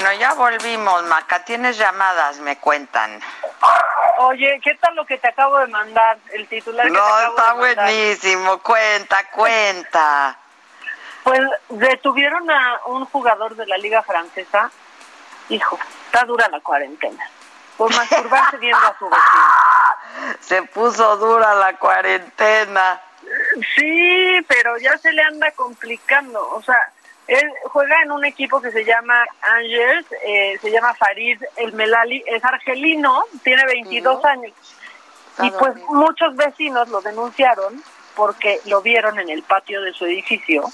Bueno, ya volvimos, Maca. Tienes llamadas, me cuentan. Oye, ¿qué tal lo que te acabo de mandar? El titular que no, te acabo está de mandar? buenísimo. Cuenta, cuenta. Pues detuvieron a un jugador de la liga francesa. Hijo, está dura la cuarentena. Por masturbarse viendo a su vecino. [laughs] Se puso dura la cuarentena. Sí, pero ya se le anda complicando. O sea, él juega en un equipo que se llama Angers, eh, se llama Farid El Melali, es argelino, tiene 22 años. Y pues muchos vecinos lo denunciaron porque lo vieron en el patio de su edificio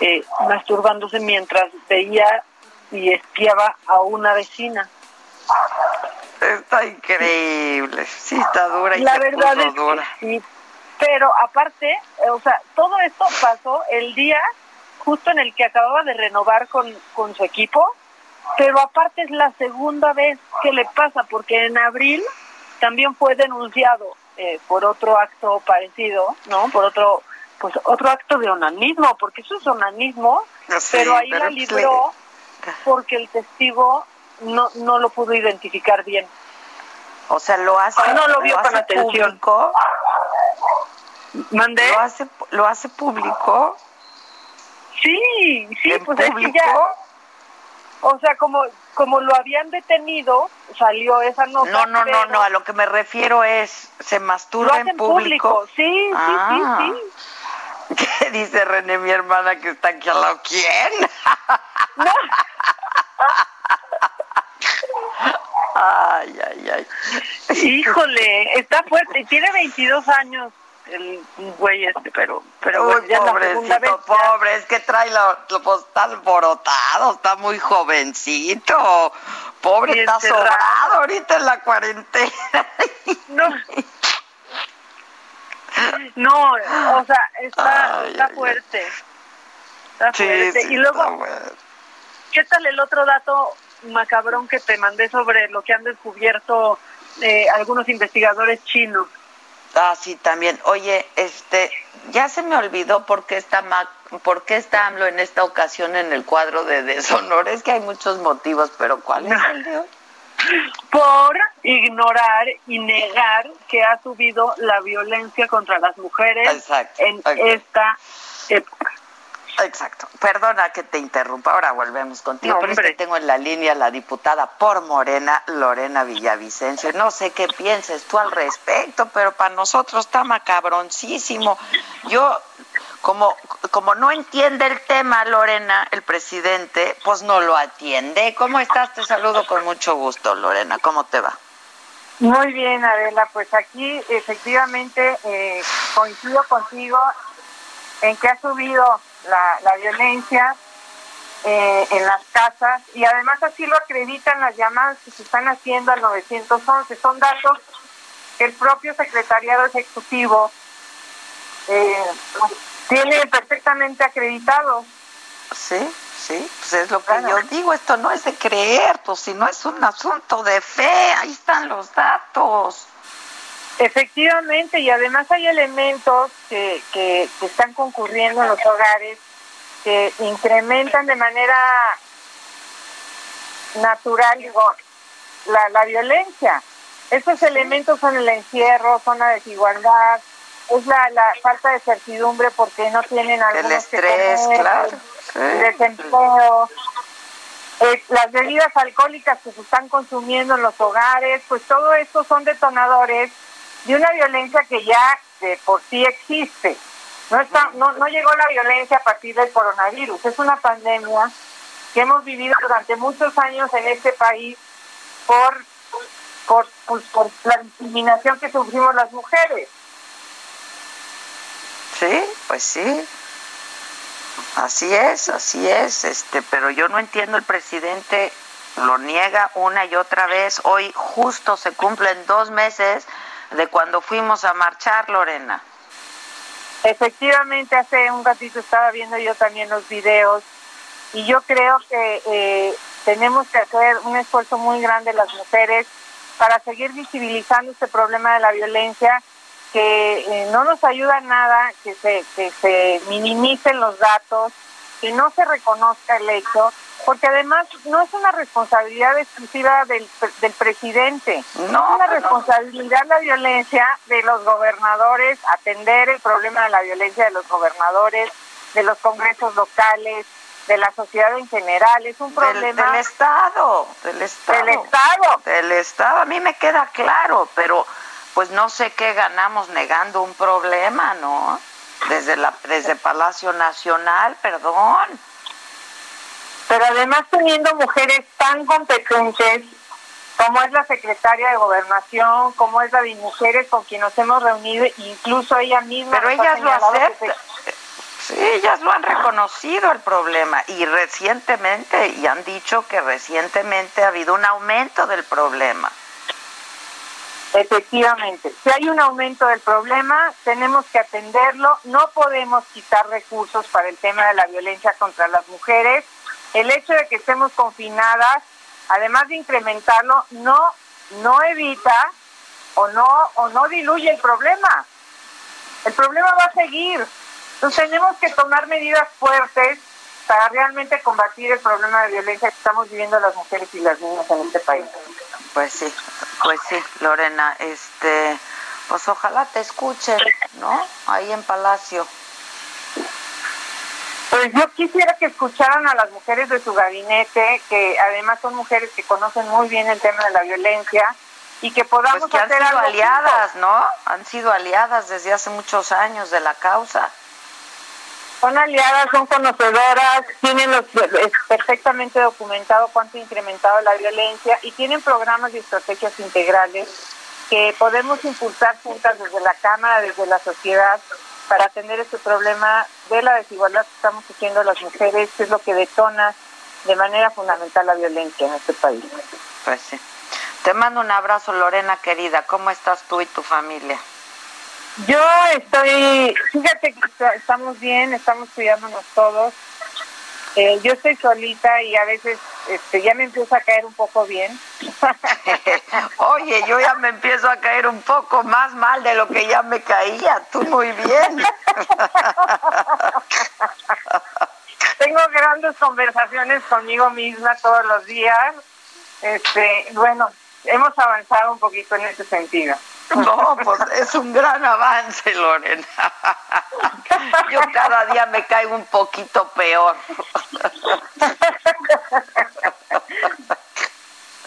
eh, masturbándose mientras veía y espiaba a una vecina. Está increíble. Sí, está dura y La verdad es que sí. Pero aparte, eh, o sea, todo esto pasó el día justo en el que acababa de renovar con, con su equipo, pero aparte es la segunda vez que le pasa, porque en abril también fue denunciado eh, por otro acto parecido, ¿no? Por otro, pues otro acto de onanismo, porque eso es onanismo, Sí, pero ahí pero la libró porque el testigo no, no lo pudo identificar bien. O sea, lo hace, no lo vio con atención. público. ¿Mandé? Lo hace, lo hace público. Sí, sí, ¿En pues es que público? ya, o sea, como como lo habían detenido, salió esa nota. No, no, no, no. A lo que me refiero es, se Lo masturba hacen en público. Sí, sí, Ah. sí, sí. [laughs] ¿Qué dice René, mi hermana, que está aquí al lado? ¿Quién? [laughs] Ay, ay, ay. Híjole, está fuerte. Tiene 22 años el güey este, pero, pero Uy, ya vez. pobrecito, pobre, es que trae la, lo, pues, está alborotado, está muy jovencito. Pobre, está encerrado. sobrado ahorita en la cuarentena. No. No, o sea, está, Ay, está ay. fuerte. Está Sí, fuerte. sí, y luego. ¿qué tal el otro dato macabrón que te mandé sobre lo que han descubierto eh, algunos investigadores chinos? Ah, sí, también. Oye, este, ya se me olvidó por qué está Ma- por qué está AMLO en esta ocasión en el cuadro de deshonor. Es que hay muchos motivos, pero ¿cuál es el de hoy? [laughs] Por ignorar y negar que ha subido la violencia contra las mujeres Exacto, en esta época. Exacto. Perdona que te interrumpa. Ahora volvemos contigo. No, pero es que tengo en la línea la diputada por Morena, Lorena Villavicencio. No sé qué pienses tú al respecto, pero para nosotros está macabroncísimo. Yo, como, como no entiende el tema, Lorena, el presidente, pues no lo atiende. ¿Cómo estás? Te saludo con mucho gusto, Lorena. ¿Cómo te va? Muy bien, Adela, pues aquí efectivamente eh, coincido contigo en que ha subido la, la violencia eh, en las casas y además así lo acreditan las llamadas que se están haciendo al 911. Son datos que el propio secretariado ejecutivo eh, tiene perfectamente acreditados. Sí, sí, pues es lo que yo digo, esto no es de creer, pues si no es un asunto de fe, ahí están los datos. Efectivamente, y además hay elementos que, que, que están concurriendo en los hogares que incrementan de manera natural digo, la, la violencia. Estos elementos son el encierro, son la desigualdad, es la, la falta de certidumbre porque no tienen El estrés, claro. el desempleo, eh, las bebidas alcohólicas que se están consumiendo en los hogares, pues todo esto son detonadores de una violencia que ya de por sí existe. No, está, no, no llegó la violencia a partir del coronavirus, es una pandemia que hemos vivido durante muchos años en este país por, por, pues, por la discriminación que sufrimos las mujeres. Sí, pues sí. Así es, así es, este, pero yo no entiendo el presidente lo niega una y otra vez. Hoy justo se cumplen dos meses de cuando fuimos a marchar, Lorena. Efectivamente, hace un ratito estaba viendo yo también los videos y yo creo que eh, tenemos que hacer un esfuerzo muy grande las mujeres para seguir visibilizando este problema de la violencia que eh, no nos ayuda nada que se, que se minimicen los datos, que no se reconozca el hecho, porque además no es una responsabilidad exclusiva del, del presidente, No, es una responsabilidad la violencia de los gobernadores, atender el problema de la violencia de los gobernadores, de los congresos locales, de la sociedad en general, es un Del, problema del Estado, del Estado. Del Estado. Del Estado. A mí me queda claro, pero pues no sé qué ganamos negando un problema, ¿no? Desde, la, desde Palacio Nacional, perdón. pero además teniendo mujeres tan competentes como es la secretaria de gobernación, como es la de mujeres con quien nos hemos reunido, incluso ella misma. Pero ellas lo aceptan. Sí, ellas lo han reconocido el problema y recientemente, y han dicho que recientemente ha habido un aumento del problema. Efectivamente, si hay un aumento del problema, tenemos que atenderlo, no podemos quitar recursos para el tema de la violencia contra las mujeres. El hecho de que estemos confinadas, además de incrementarlo, no no evita o no o no diluye el problema. El problema va a seguir. Entonces tenemos que tomar medidas fuertes para realmente combatir el problema de violencia que estamos viviendo las mujeres y las niñas en este país. Pues sí, pues sí, Lorena, este, pues ojalá te escuchen, ¿no? Ahí en Palacio. Pues yo quisiera que escucharan a las mujeres de su gabinete, que además son mujeres que conocen muy bien el tema de la violencia y que podamos Pues que han sido aliadas, juntos. ¿no? Han sido aliadas desde hace muchos años de la causa. Son aliadas, son conocedoras, tienen los, perfectamente documentado cuánto ha incrementado la violencia y tienen programas y estrategias integrales que podemos impulsar juntas desde la Cámara, desde la sociedad, para atender este problema de la desigualdad que estamos sufriendo las mujeres, que es lo que detona de manera fundamental la violencia en este país. Pues sí. Te mando un abrazo, Lorena querida. ¿Cómo estás tú y tu familia? Yo estoy, fíjate que estamos bien, estamos cuidándonos todos. Eh, yo estoy solita y a veces este, ya me empieza a caer un poco bien. [laughs] Oye, yo ya me empiezo a caer un poco más mal de lo que ya me caía. Tú muy bien. [laughs] Tengo grandes conversaciones conmigo misma todos los días. Este, bueno, hemos avanzado un poquito en ese sentido. No, pues es un gran avance, Lorena. Yo cada día me caigo un poquito peor.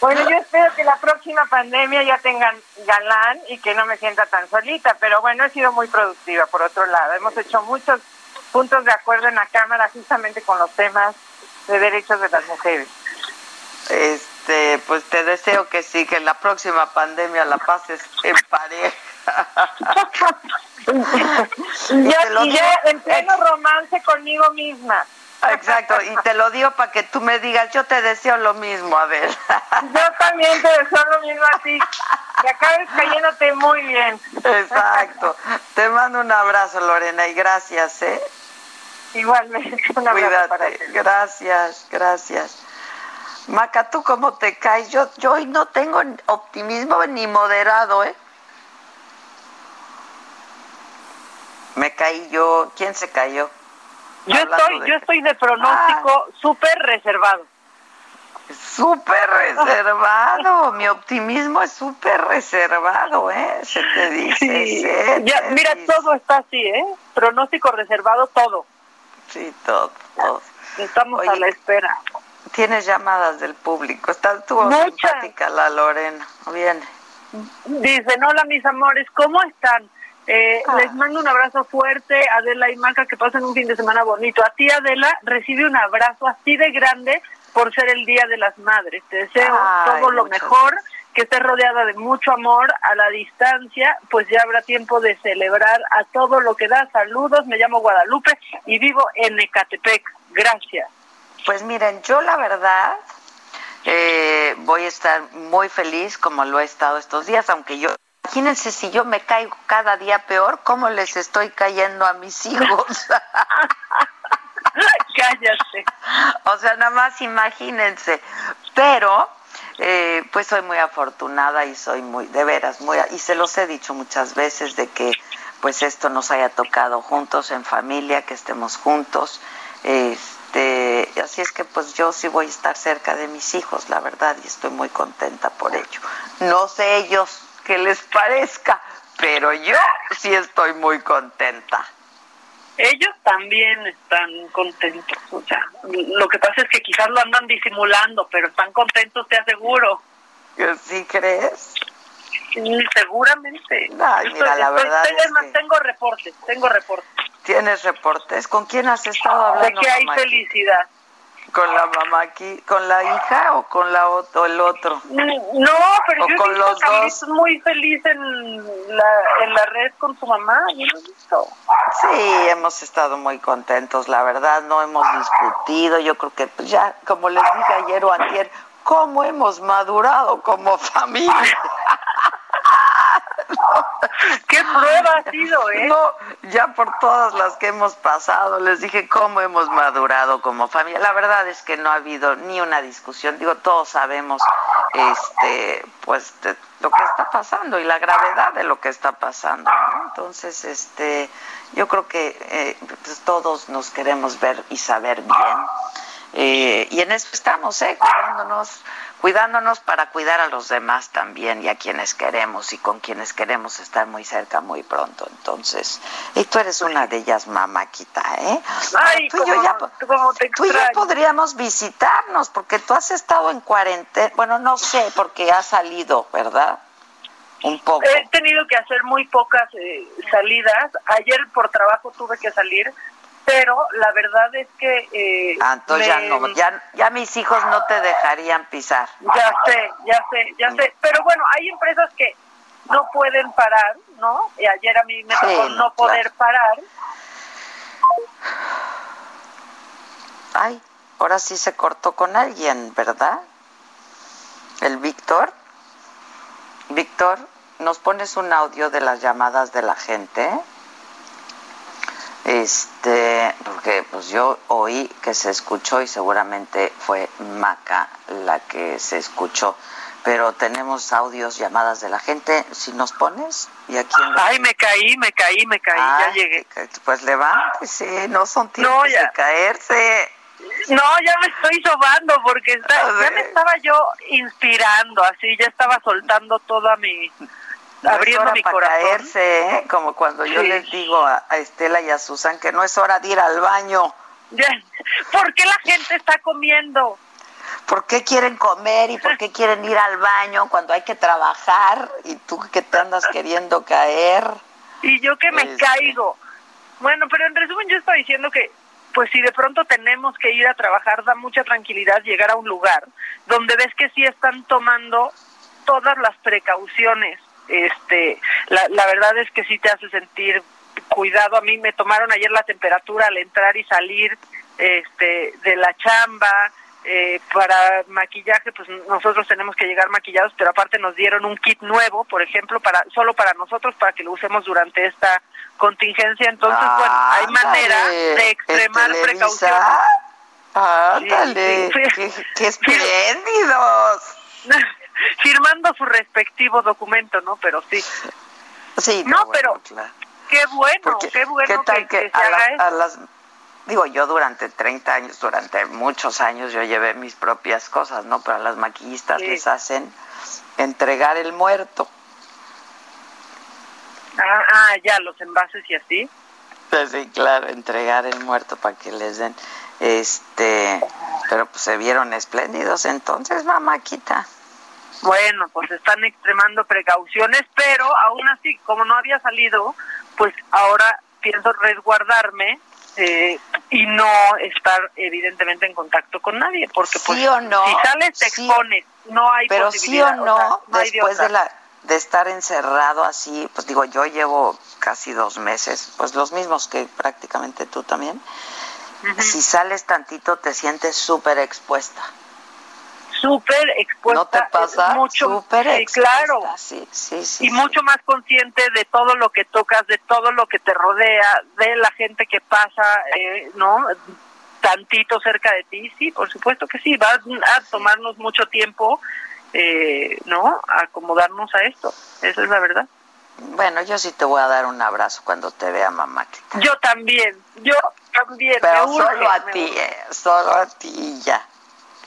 Bueno, yo espero que la próxima pandemia ya tengan galán y que no me sienta tan solita, pero bueno, he sido muy productiva por otro lado. Hemos hecho muchos puntos de acuerdo en la Cámara justamente con los temas de derechos de las mujeres. Este, pues te deseo que sí, que la próxima pandemia la pases en pareja. [laughs] Y digo, en pleno romance conmigo misma. Exacto, y te lo digo para que tú me digas, yo te deseo lo mismo, a ver. [laughs] Yo también te deseo lo mismo a ti. Que acabes cayéndote muy bien. Exacto. Te mando un abrazo, Lorena, y gracias, ¿eh? Igualmente, un abrazo Cuídate. para ti. Gracias, gracias. Maca, ¿tú cómo te caes? Yo, yo hoy no tengo optimismo ni moderado, ¿eh? Me caí yo. ¿Quién se cayó? Yo Hablando estoy, de- yo estoy de pronóstico súper reservado. Súper reservado. [laughs] Mi optimismo es súper reservado, ¿eh? Se te dice. Sí. se Ya, te mira, dice. todo está así, ¿eh? Pronóstico reservado, todo. Sí, todo, todo. Estamos a la espera. Tienes llamadas del público. Está, estuvo Muchas. simpática la Lorena. Viene. Dicen, hola mis amores, ¿cómo están? Eh, Ah. Les mando un abrazo fuerte, Adela y Maca, que pasen un fin de semana bonito. A ti, Adela, recibe un abrazo así de grande por ser el Día de las Madres. Te deseo Ay, todo lo muchas mejor, que estés rodeada de mucho amor a la distancia, pues ya habrá tiempo de celebrar a todo lo que da. Saludos, me llamo Guadalupe y vivo en Ecatepec. Gracias. Pues miren, yo la verdad eh, voy a estar muy feliz como lo he estado estos días, aunque yo, imagínense si yo me caigo cada día peor, ¿cómo les estoy cayendo a mis hijos? [laughs] Cállate. o sea, nada más imagínense. Pero, eh, pues soy muy afortunada y soy muy, de veras, muy, y se los he dicho muchas veces de que pues esto nos haya tocado juntos en familia, que estemos juntos. Este, así es que pues yo sí voy a estar cerca de mis hijos, la verdad, y estoy muy contenta por ello. No sé ellos qué les parezca, pero yo sí estoy muy contenta. Ellos también están contentos. O sea, lo que pasa es que quizás lo andan disimulando, pero están contentos, te aseguro. ¿Sí crees? Sí, seguramente. Ay, mira, la verdad estoy- es que- tengo reportes, tengo reportes. ¿Tienes reportes? ¿Con quién has estado De hablando? que hay mamá? felicidad. ¿Con la mamá aquí? ¿Con la hija o con la otro, el otro? No, pero O yo he con visto los Carlitos muy feliz en la, en la red con su mamá. Yo lo he visto. Sí, hemos estado muy contentos, la verdad, no hemos discutido, yo creo que pues, ya, como les dije ayer o antier, cómo hemos madurado como [laughs] familia. ¿Qué prueba ha sido, eh? No, ya por todas las que hemos pasado, les dije cómo hemos madurado como familia. La verdad es que no ha habido ni una discusión, digo, todos sabemos este pues lo que está pasando y la gravedad de lo que está pasando, ¿no? Entonces, este yo creo que eh, pues, todos nos queremos ver y saber bien. Eh, y en eso estamos, ¿eh? Cuidándonos, cuidándonos para cuidar a los demás también y a quienes queremos y con quienes queremos estar muy cerca muy pronto. Entonces, y tú eres una de ellas, mamáquita, ¿eh? Ay, tú, y yo ya, tú y yo podríamos visitarnos porque tú has estado en cuarentena, bueno, no sé, porque has salido, ¿verdad? Un poco. He tenido que hacer muy pocas eh, salidas. Ayer por trabajo tuve que salir, pero la verdad es que... Eh, Ah, entonces ya me- no, ya, ya mis hijos no te dejarían pisar. Ya sé, ya sé, ya sé. Pero bueno, hay empresas que no pueden parar, ¿no? Y ayer a mí me tocó no, no poder parar. Ay, ahora sí se cortó con alguien, ¿verdad? El Víctor. Víctor, ¿nos pones un audio de las llamadas de la gente? Este, porque pues yo oí que se escuchó y seguramente fue Maca la que se escuchó. Pero tenemos audios, llamadas de la gente. Si nos pones, y aquí en Ay, me caí, me caí, me caí, ya Ay, llegué. Pues levántese, no son tiempos No, de caerse. No, ya me estoy sobando porque está- A ya me estaba yo inspirando, así, ya estaba soltando toda mi... No abriendo hora mi para corazón. caerse, ¿eh? Como cuando yo les digo a, a Estela y a Susan que no es hora de ir al baño. ¿Por qué la gente está comiendo? ¿Por qué quieren comer y por qué [laughs] quieren ir al baño cuando hay que trabajar y tú que te andas queriendo caer? Y yo que me Este. caigo. Bueno, pero en resumen yo estaba diciendo que, pues si de pronto tenemos que ir a trabajar, da mucha tranquilidad llegar a un lugar donde ves que sí están tomando todas las precauciones. Este, la, la verdad es que sí te hace sentir cuidado. A mí me tomaron ayer la temperatura al entrar y salir este, de la chamba. Eh, para maquillaje, pues nosotros tenemos que llegar maquillados, pero aparte nos dieron un kit nuevo, por ejemplo, para solo para nosotros, para que lo usemos durante esta contingencia. Entonces, bueno, hay manera de extremar precauciones. Ándale, qué, qué [laughs] espléndidos. [laughs] Firmando su respectivo documento, ¿no? Pero sí. Sí, no, pero qué bueno, qué bueno ¿qué tal que, que se a, haga la- a las digo yo durante 30 años, durante muchos años yo llevé mis propias cosas, ¿no? Pero a las maquillistas Sí. les hacen entregar el muerto. Ah, ah, ya, los envases y así. Pues Sí, claro, entregar el muerto para que les den este, pero pues se vieron espléndidos entonces, mamáquita. Bueno, pues están extremando precauciones, pero aún así, como no había salido, pues ahora pienso resguardarme eh, y no estar evidentemente en contacto con nadie, porque pues ¿Sí o no? si sales te Sí. expones, no hay Pero sí posibilidad. o no, sea, no después de, la de estar encerrado así, pues digo, yo llevo casi dos meses, pues los mismos que prácticamente tú también. Si sales tantito te sientes súper expuesta. Súper expuesta. ¿No te pasa? Mucho, Súper sí, expuesta, claro. Sí, sí, sí. y mucho más consciente de todo lo que tocas, de todo lo que te rodea, de la gente que pasa, eh, ¿no? Tantito cerca de ti, sí, por supuesto que sí, va a tomarnos mucho tiempo, eh, ¿no? Acomodarnos a esto, esa es la verdad. Bueno, yo sí te voy a dar un abrazo cuando te vea, mamá. Yo también, yo también. Pero urge, solo a ti, eh, solo a ti y ya.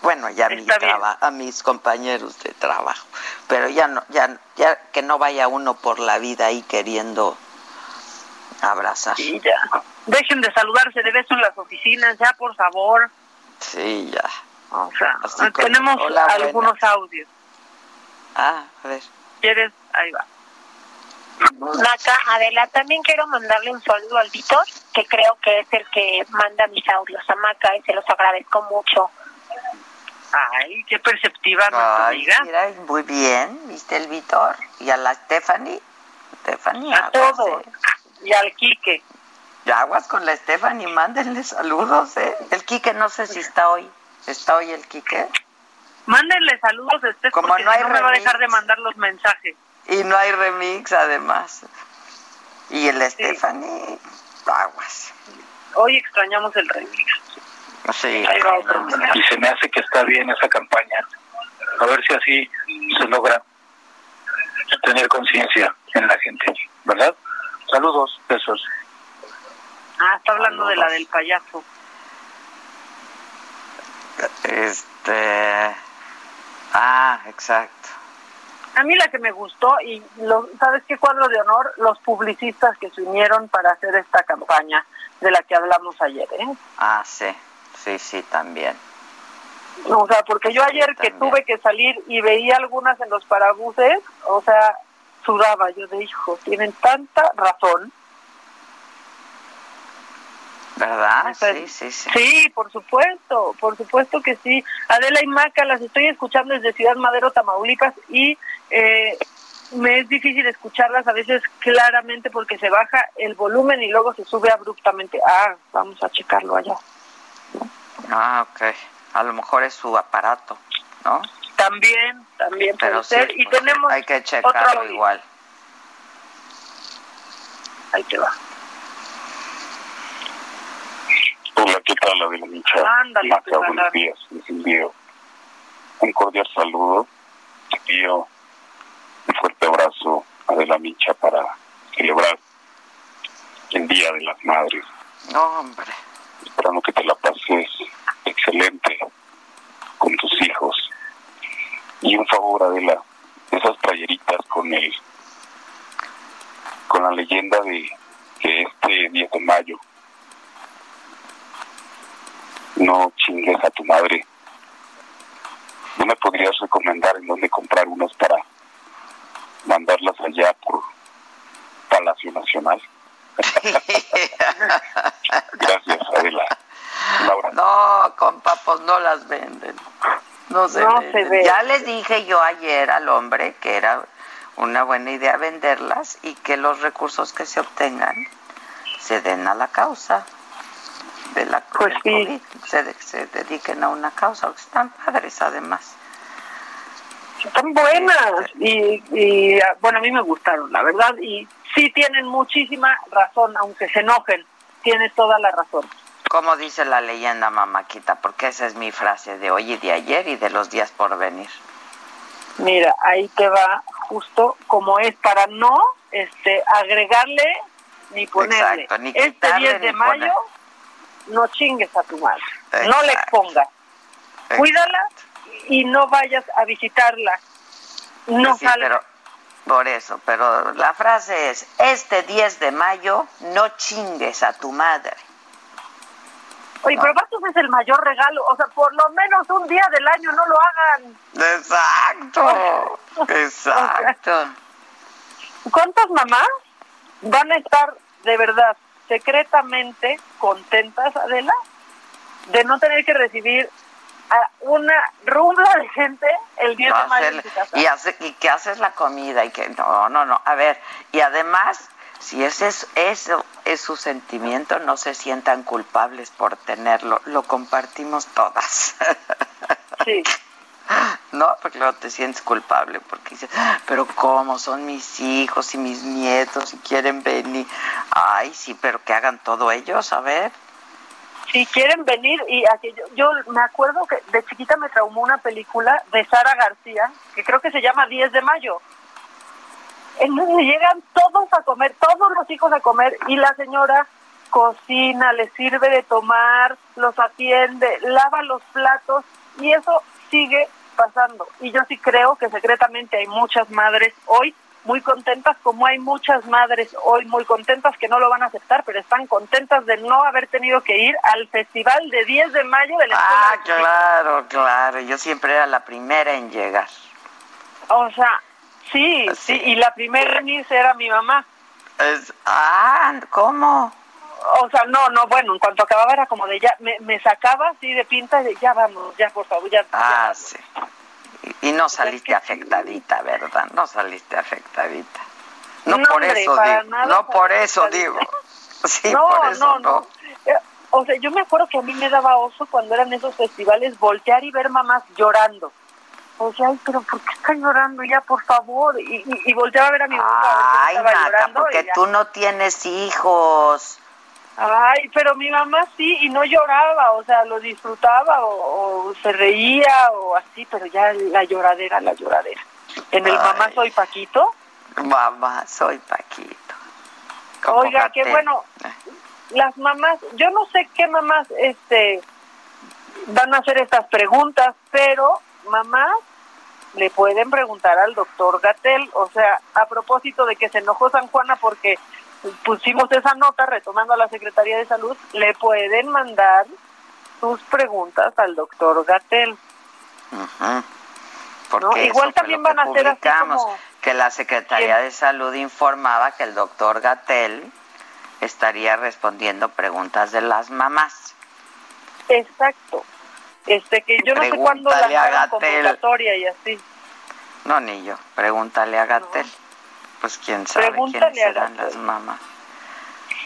Bueno, ya a, mi traba- a mis compañeros de trabajo. Pero ya no, ya, ya que no vaya uno por la vida ahí queriendo abrazar. Sí, ya. Dejen de saludarse de beso en las oficinas, ya, por favor. Sí, ya. O sea, Así como, tenemos "Hola, algunos audios. Ah, a ver. ¿Quieres? Ahí va. Maca, Adela, también quiero mandarle un saludo al Víctor, que creo que es el que manda mis audios a Maca y se los agradezco mucho. Ay, qué perceptiva nuestra amiga. mira, muy bien, ¿viste el Vitor? Y a la Stephanie. Stephanie, A todos. eh. Y al Quique. Aguas con la Stephanie, mándenle saludos, ¿eh? El Quique no sé si está hoy. ¿Está hoy el Quique? Mándenle saludos a este Como no hay no me va a remix. dejar de mandar los mensajes. Y no hay remix, además. Y el Stephanie, aguas. Hoy extrañamos el remix. Sí. Y se me hace que está bien esa campaña. A ver si así se logra tener conciencia en la gente, ¿verdad? Saludos, besos. Ah, está hablando de la del payaso. Este. Ah, exacto. A mí la que me gustó, y lo, ¿sabes qué cuadro de honor? Los publicistas que se unieron para hacer esta campaña de la que hablamos ayer, ¿eh? Ah, sí. Sí, sí, también. O sea, porque yo ayer que tuve que salir y veía algunas en los parabuses, o sea, sudaba yo de hijo, tienen tanta razón. ¿Verdad? Sí, sí, sí. Sí, por supuesto, por supuesto que sí. Adela y Maca, las estoy escuchando desde Ciudad Madero, Tamaulipas, y eh, me es difícil escucharlas a veces claramente porque se baja el volumen y luego se sube abruptamente. Ah, vamos a checarlo allá. Ah, ok. A lo mejor es su aparato, ¿no? También, también puede Pero sí, ser. y pues, tenemos hay que checarlo igual. Ahí te va. Hola, ¿qué tal, Adela Micha? Ándale, Maca, pues, buenos días. Les envío un cordial saludo. Te envío un fuerte abrazo, Adela Micha, para celebrar el Día de las Madres. No, hombre. Esperando que te la pases excelente con tus hijos. Y un favor, Adela, esas playeritas con el con la leyenda de que este 10 de mayo no chingues a tu madre. ¿No me podrías recomendar en dónde comprar unas para mandarlas allá por Palacio Nacional? [laughs] Gracias, Adela. Laura. No, compa, pues no las venden. No se, No venden. se ve. Ya les dije yo ayer al hombre que era una buena idea venderlas y que los recursos que se obtengan se den a la causa de la Pues sí. Se, de- se dediquen a una causa, porque están padres además. Están buenas y, y, bueno, a mí me gustaron, la verdad, y sí tienen muchísima razón, aunque se enojen, tienes toda la razón. Como dice la leyenda mamáquita, porque esa es mi frase de hoy y de ayer y de los días por venir. Mira, ahí te va justo como es para no este agregarle ni ponerle. Exacto, ni este quitarle 10 de mayo poner. no chingues a tu madre, no le expongas. Cuídala y no vayas a visitarla. No sí, salgas. pero por eso, pero la frase es, este 10 de mayo no chingues a tu madre. Oye, pero Bastos es el mayor regalo, o sea, por lo menos un día del año no lo hagan. Exacto, [laughs] exacto. ¿Cuántas mamás van a estar de verdad secretamente contentas, Adela, de no tener que recibir a una rumba de gente el 10 de mayo casa? y, hace- y que haces la comida y que no, no, no. A ver, y además, si ese es, eso es su sentimiento, no se sientan culpables por tenerlo. Lo compartimos todas. Sí. [laughs] No, porque luego te sientes culpable porque dices, "Ah, pero ¿cómo son mis hijos y mis nietos y quieren venir? Ay, sí, pero que hagan todo ellos, a ver. Si quieren venir y aquello, yo me acuerdo que de chiquita me traumó una película de Sara García, que creo que se llama 10 de mayo. En donde llegan todos a comer, todos los hijos a comer y la señora cocina, les sirve de tomar, los atiende, lava los platos y eso sigue pasando. Y yo sí creo que secretamente hay muchas madres hoy muy contentas, como hay muchas madres hoy muy contentas que no lo van a aceptar, pero están contentas de no haber tenido que ir al festival de 10 de mayo de la. Ah, claro, claro. Yo siempre era la primera en llegar. O sea, sí, sí, y la primera irse era mi mamá. Es, ah, ¿cómo? O sea, no, no, bueno, en cuanto acababa era como de ya, me, me sacaba así de pinta y de ya vamos, ya por favor, ya. Ah, sí. Y, y no saliste afectadita, ¿verdad? No saliste afectadita. No, No, por hombre, eso digo. nada No por eso digo. [laughs] Sí, no, por eso no, no. no. Eh, O sea, yo me acuerdo que a mí me daba oso cuando eran esos festivales voltear y ver mamás llorando. O sea, ay, pero ¿por qué están llorando ya, por favor? Y, y, y volteaba a ver a mi mamá. Ay, Maca, porque tú no tienes hijos. Ay, pero mi mamá sí, y no lloraba, o sea, lo disfrutaba o, o se reía o así, pero ya la lloradera, la lloradera. En el Ay. Mamá Soy Paquito, Mamá, soy Paquito. Oiga, qué bueno, las mamás, yo no sé qué mamás este van a hacer estas preguntas, pero mamás le pueden preguntar al doctor Gatel, o sea, a propósito de que se enojó San Juana porque pusimos esa nota retomando a la Secretaría de Salud, le pueden mandar sus preguntas al doctor Gatel. Igual también van a así como- que la Secretaría de Salud informaba que el doctor Gatel estaría respondiendo preguntas de las mamás. Exacto. Este que yo no sé cuándo Pregúntale a lanzaron Gatell. convocatoria y así. No, ni yo. Pregúntale a Gatel. Pues quién sabe Pregúntale quiénes serán las mamás.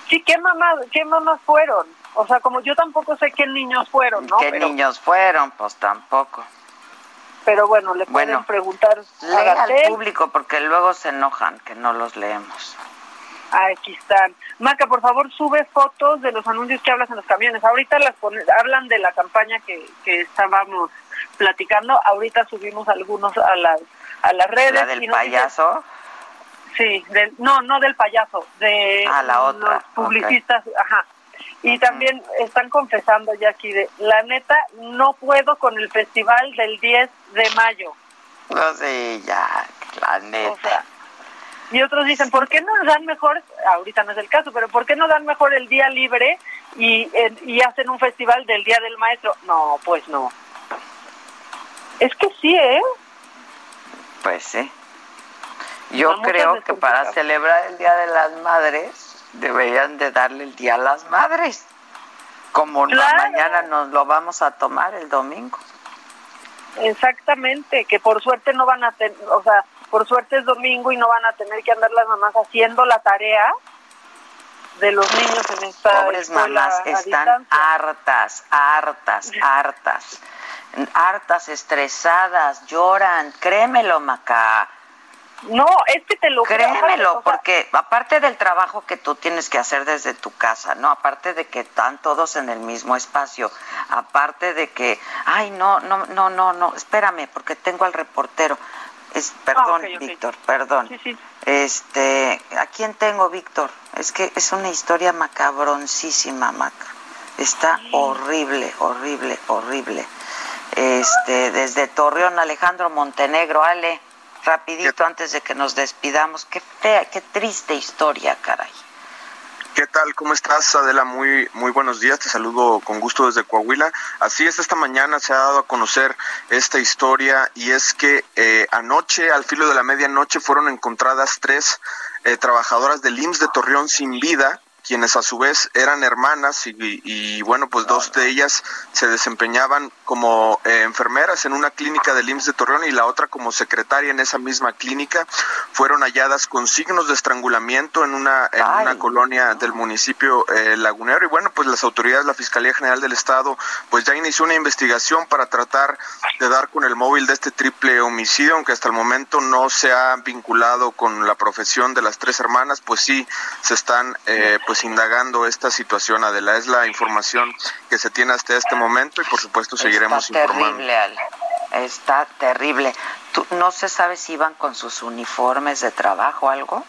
Sí, ¿qué mamás, qué mamás fueron? O sea, como yo tampoco sé qué niños fueron, ¿no? ¿Qué pero, niños fueron? Pues tampoco. pero bueno, le pueden Bueno, preguntar a al público porque luego se enojan que no los leemos. Aquí están. Maca, por favor, sube fotos de los anuncios que hablas en los camiones. Ahorita las pone- hablan de la campaña que, que estábamos platicando. Ahorita subimos algunos a las a las redes. ¿La del y payaso? Sí, del, no, no del payaso, de Ah, la otra, los publicistas, ajá. Y también están confesando ya aquí de, la neta, no puedo con el festival del 10 de mayo. No sé, ya, la neta. Y otros dicen, ¿por qué no dan mejor, ahorita no es el caso, pero ¿por qué no dan mejor el día libre y, y hacen un festival del Día del Maestro? No, pues no. Es que sí, ¿eh? Pues sí. Yo creo que para celebrar el Día de las Madres deberían de darle el Día a las Madres. Como la Claro. mañana nos lo vamos a tomar el domingo. Exactamente, que por suerte no van a tener, o sea, por suerte es domingo y no van a tener que andar las mamás haciendo la tarea de los niños en esta Pobres mamás están hartas, hartas, [laughs] hartas, hartas, estresadas, lloran, créemelo, Maca. No, es que te lo Créemelo, porque aparte del trabajo que tú tienes que hacer desde tu casa, ¿no? Aparte de que están todos en el mismo espacio, aparte de que, ay, no, no, no, no, no, espérame, porque tengo al reportero. Es, perdón, Ah. Víctor, perdón. Sí, sí. Este, ¿a quién tengo, Víctor? Es que es una historia macabroncísima, Maca. Está horrible, horrible, horrible. Este, desde Torreón, Alejandro Montenegro, Ale, rapidito antes de que nos despidamos. Qué fea, qué triste historia, caray. ¿Qué tal? ¿Cómo estás, Adela? Muy, muy buenos días. Te saludo con gusto desde Coahuila. Así es, esta mañana se ha dado a conocer esta historia y es que eh, anoche, al filo de la medianoche, fueron encontradas tres eh, trabajadoras del IMSS de Torreón sin vida quienes a su vez eran hermanas y, y, bueno, pues dos de ellas se desempeñaban como eh, enfermeras en una clínica del IMSS de Torreón y la otra como secretaria en esa misma clínica. Fueron halladas con signos de estrangulamiento en una, en una colonia del municipio eh, lagunero. Y bueno, pues las autoridades, la Fiscalía General del Estado, pues ya inició una investigación para tratar de dar con el móvil de este triple homicidio, aunque hasta el momento no se ha vinculado con la profesión de las tres hermanas, pues sí se están eh, pues indagando esta situación, Adela. Es la información que se tiene hasta este momento y por supuesto seguiremos Está informando. terrible, Ale. Está terrible. ¿Tú, ¿No se sabe si iban con sus uniformes de trabajo o algo?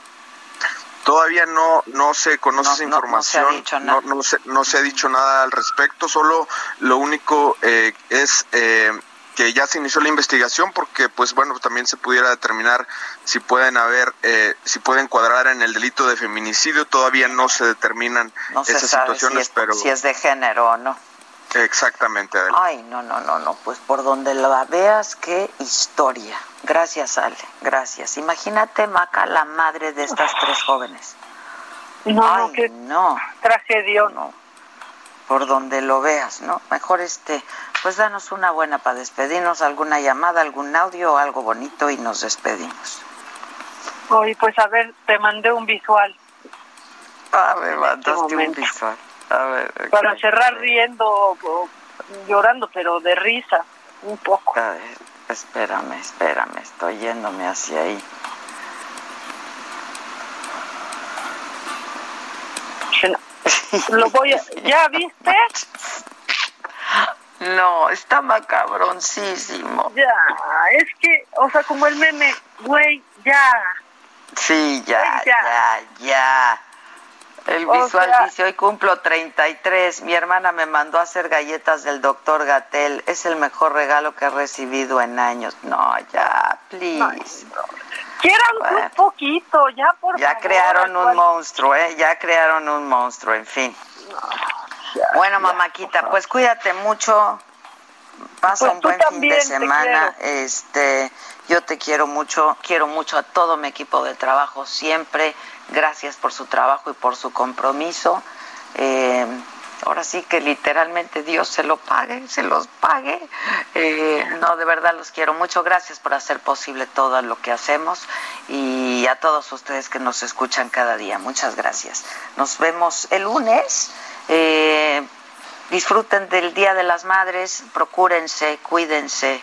Todavía no no se conoce No, esa no- no se ha información, dicho nada. no, no se, no se ha dicho nada al respecto, solo lo único eh, es eh, que ya se inició la investigación porque pues bueno también se pudiera determinar si pueden haber eh, si pueden cuadrar en el delito de feminicidio todavía no se determinan No se esas si situaciones es, pero si es de género o no. exactamente Adela. Ay, no, no, no, no. Pues por donde la veas, qué historia. Gracias, Ale. Gracias. Imagínate, Maca, la madre de estas tres jóvenes. No, Ay, no, qué no. tragedia. No. Por donde lo veas, ¿no? Mejor este, pues danos una buena para despedirnos, alguna llamada, algún audio o algo bonito y nos despedimos. Oye, pues a ver, te mandé un visual. Ah, me mandaste un visual. A ver. Para cerrar riendo o llorando, pero de risa, un poco. A ver, espérame, espérame, estoy yéndome hacia ahí. Lo voy a... ¿Ya viste? [laughs] No, está macabroncísimo. Ya, es que, o sea, como el meme, güey, ya. Sí, ya, Ya. ya, ya. El O visual sea- dice, hoy cumplo 33, mi hermana me mandó a hacer galletas del doctor Gatel, es el mejor regalo que he recibido en años. No, ya, please. Quieran Bueno. un poquito, ya por Ya favor, crearon un monstruo, ¿eh? Ya crearon un monstruo, en fin. Bueno, mamáquita, pues cuídate mucho. Pasa Pues un buen fin de semana. Este, yo te quiero mucho, quiero mucho a todo mi equipo de trabajo siempre. Gracias por su trabajo y por su compromiso. Eh, ahora sí que literalmente Dios se lo pague, se los pague. Eh, no, de verdad los quiero mucho. Gracias por hacer posible todo lo que hacemos y a todos ustedes que nos escuchan cada día. Muchas gracias. Nos vemos el lunes. Eh, disfruten del Día de las Madres, procúrense, cuídense,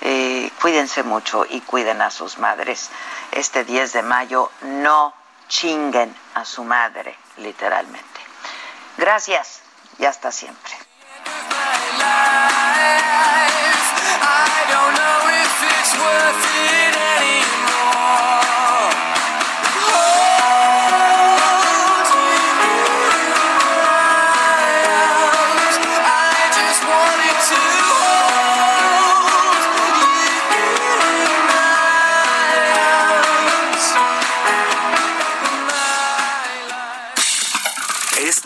eh, cuídense mucho y cuiden a sus madres. Este 10 de mayo no chinguen a su madre, literalmente. Gracias y hasta siempre.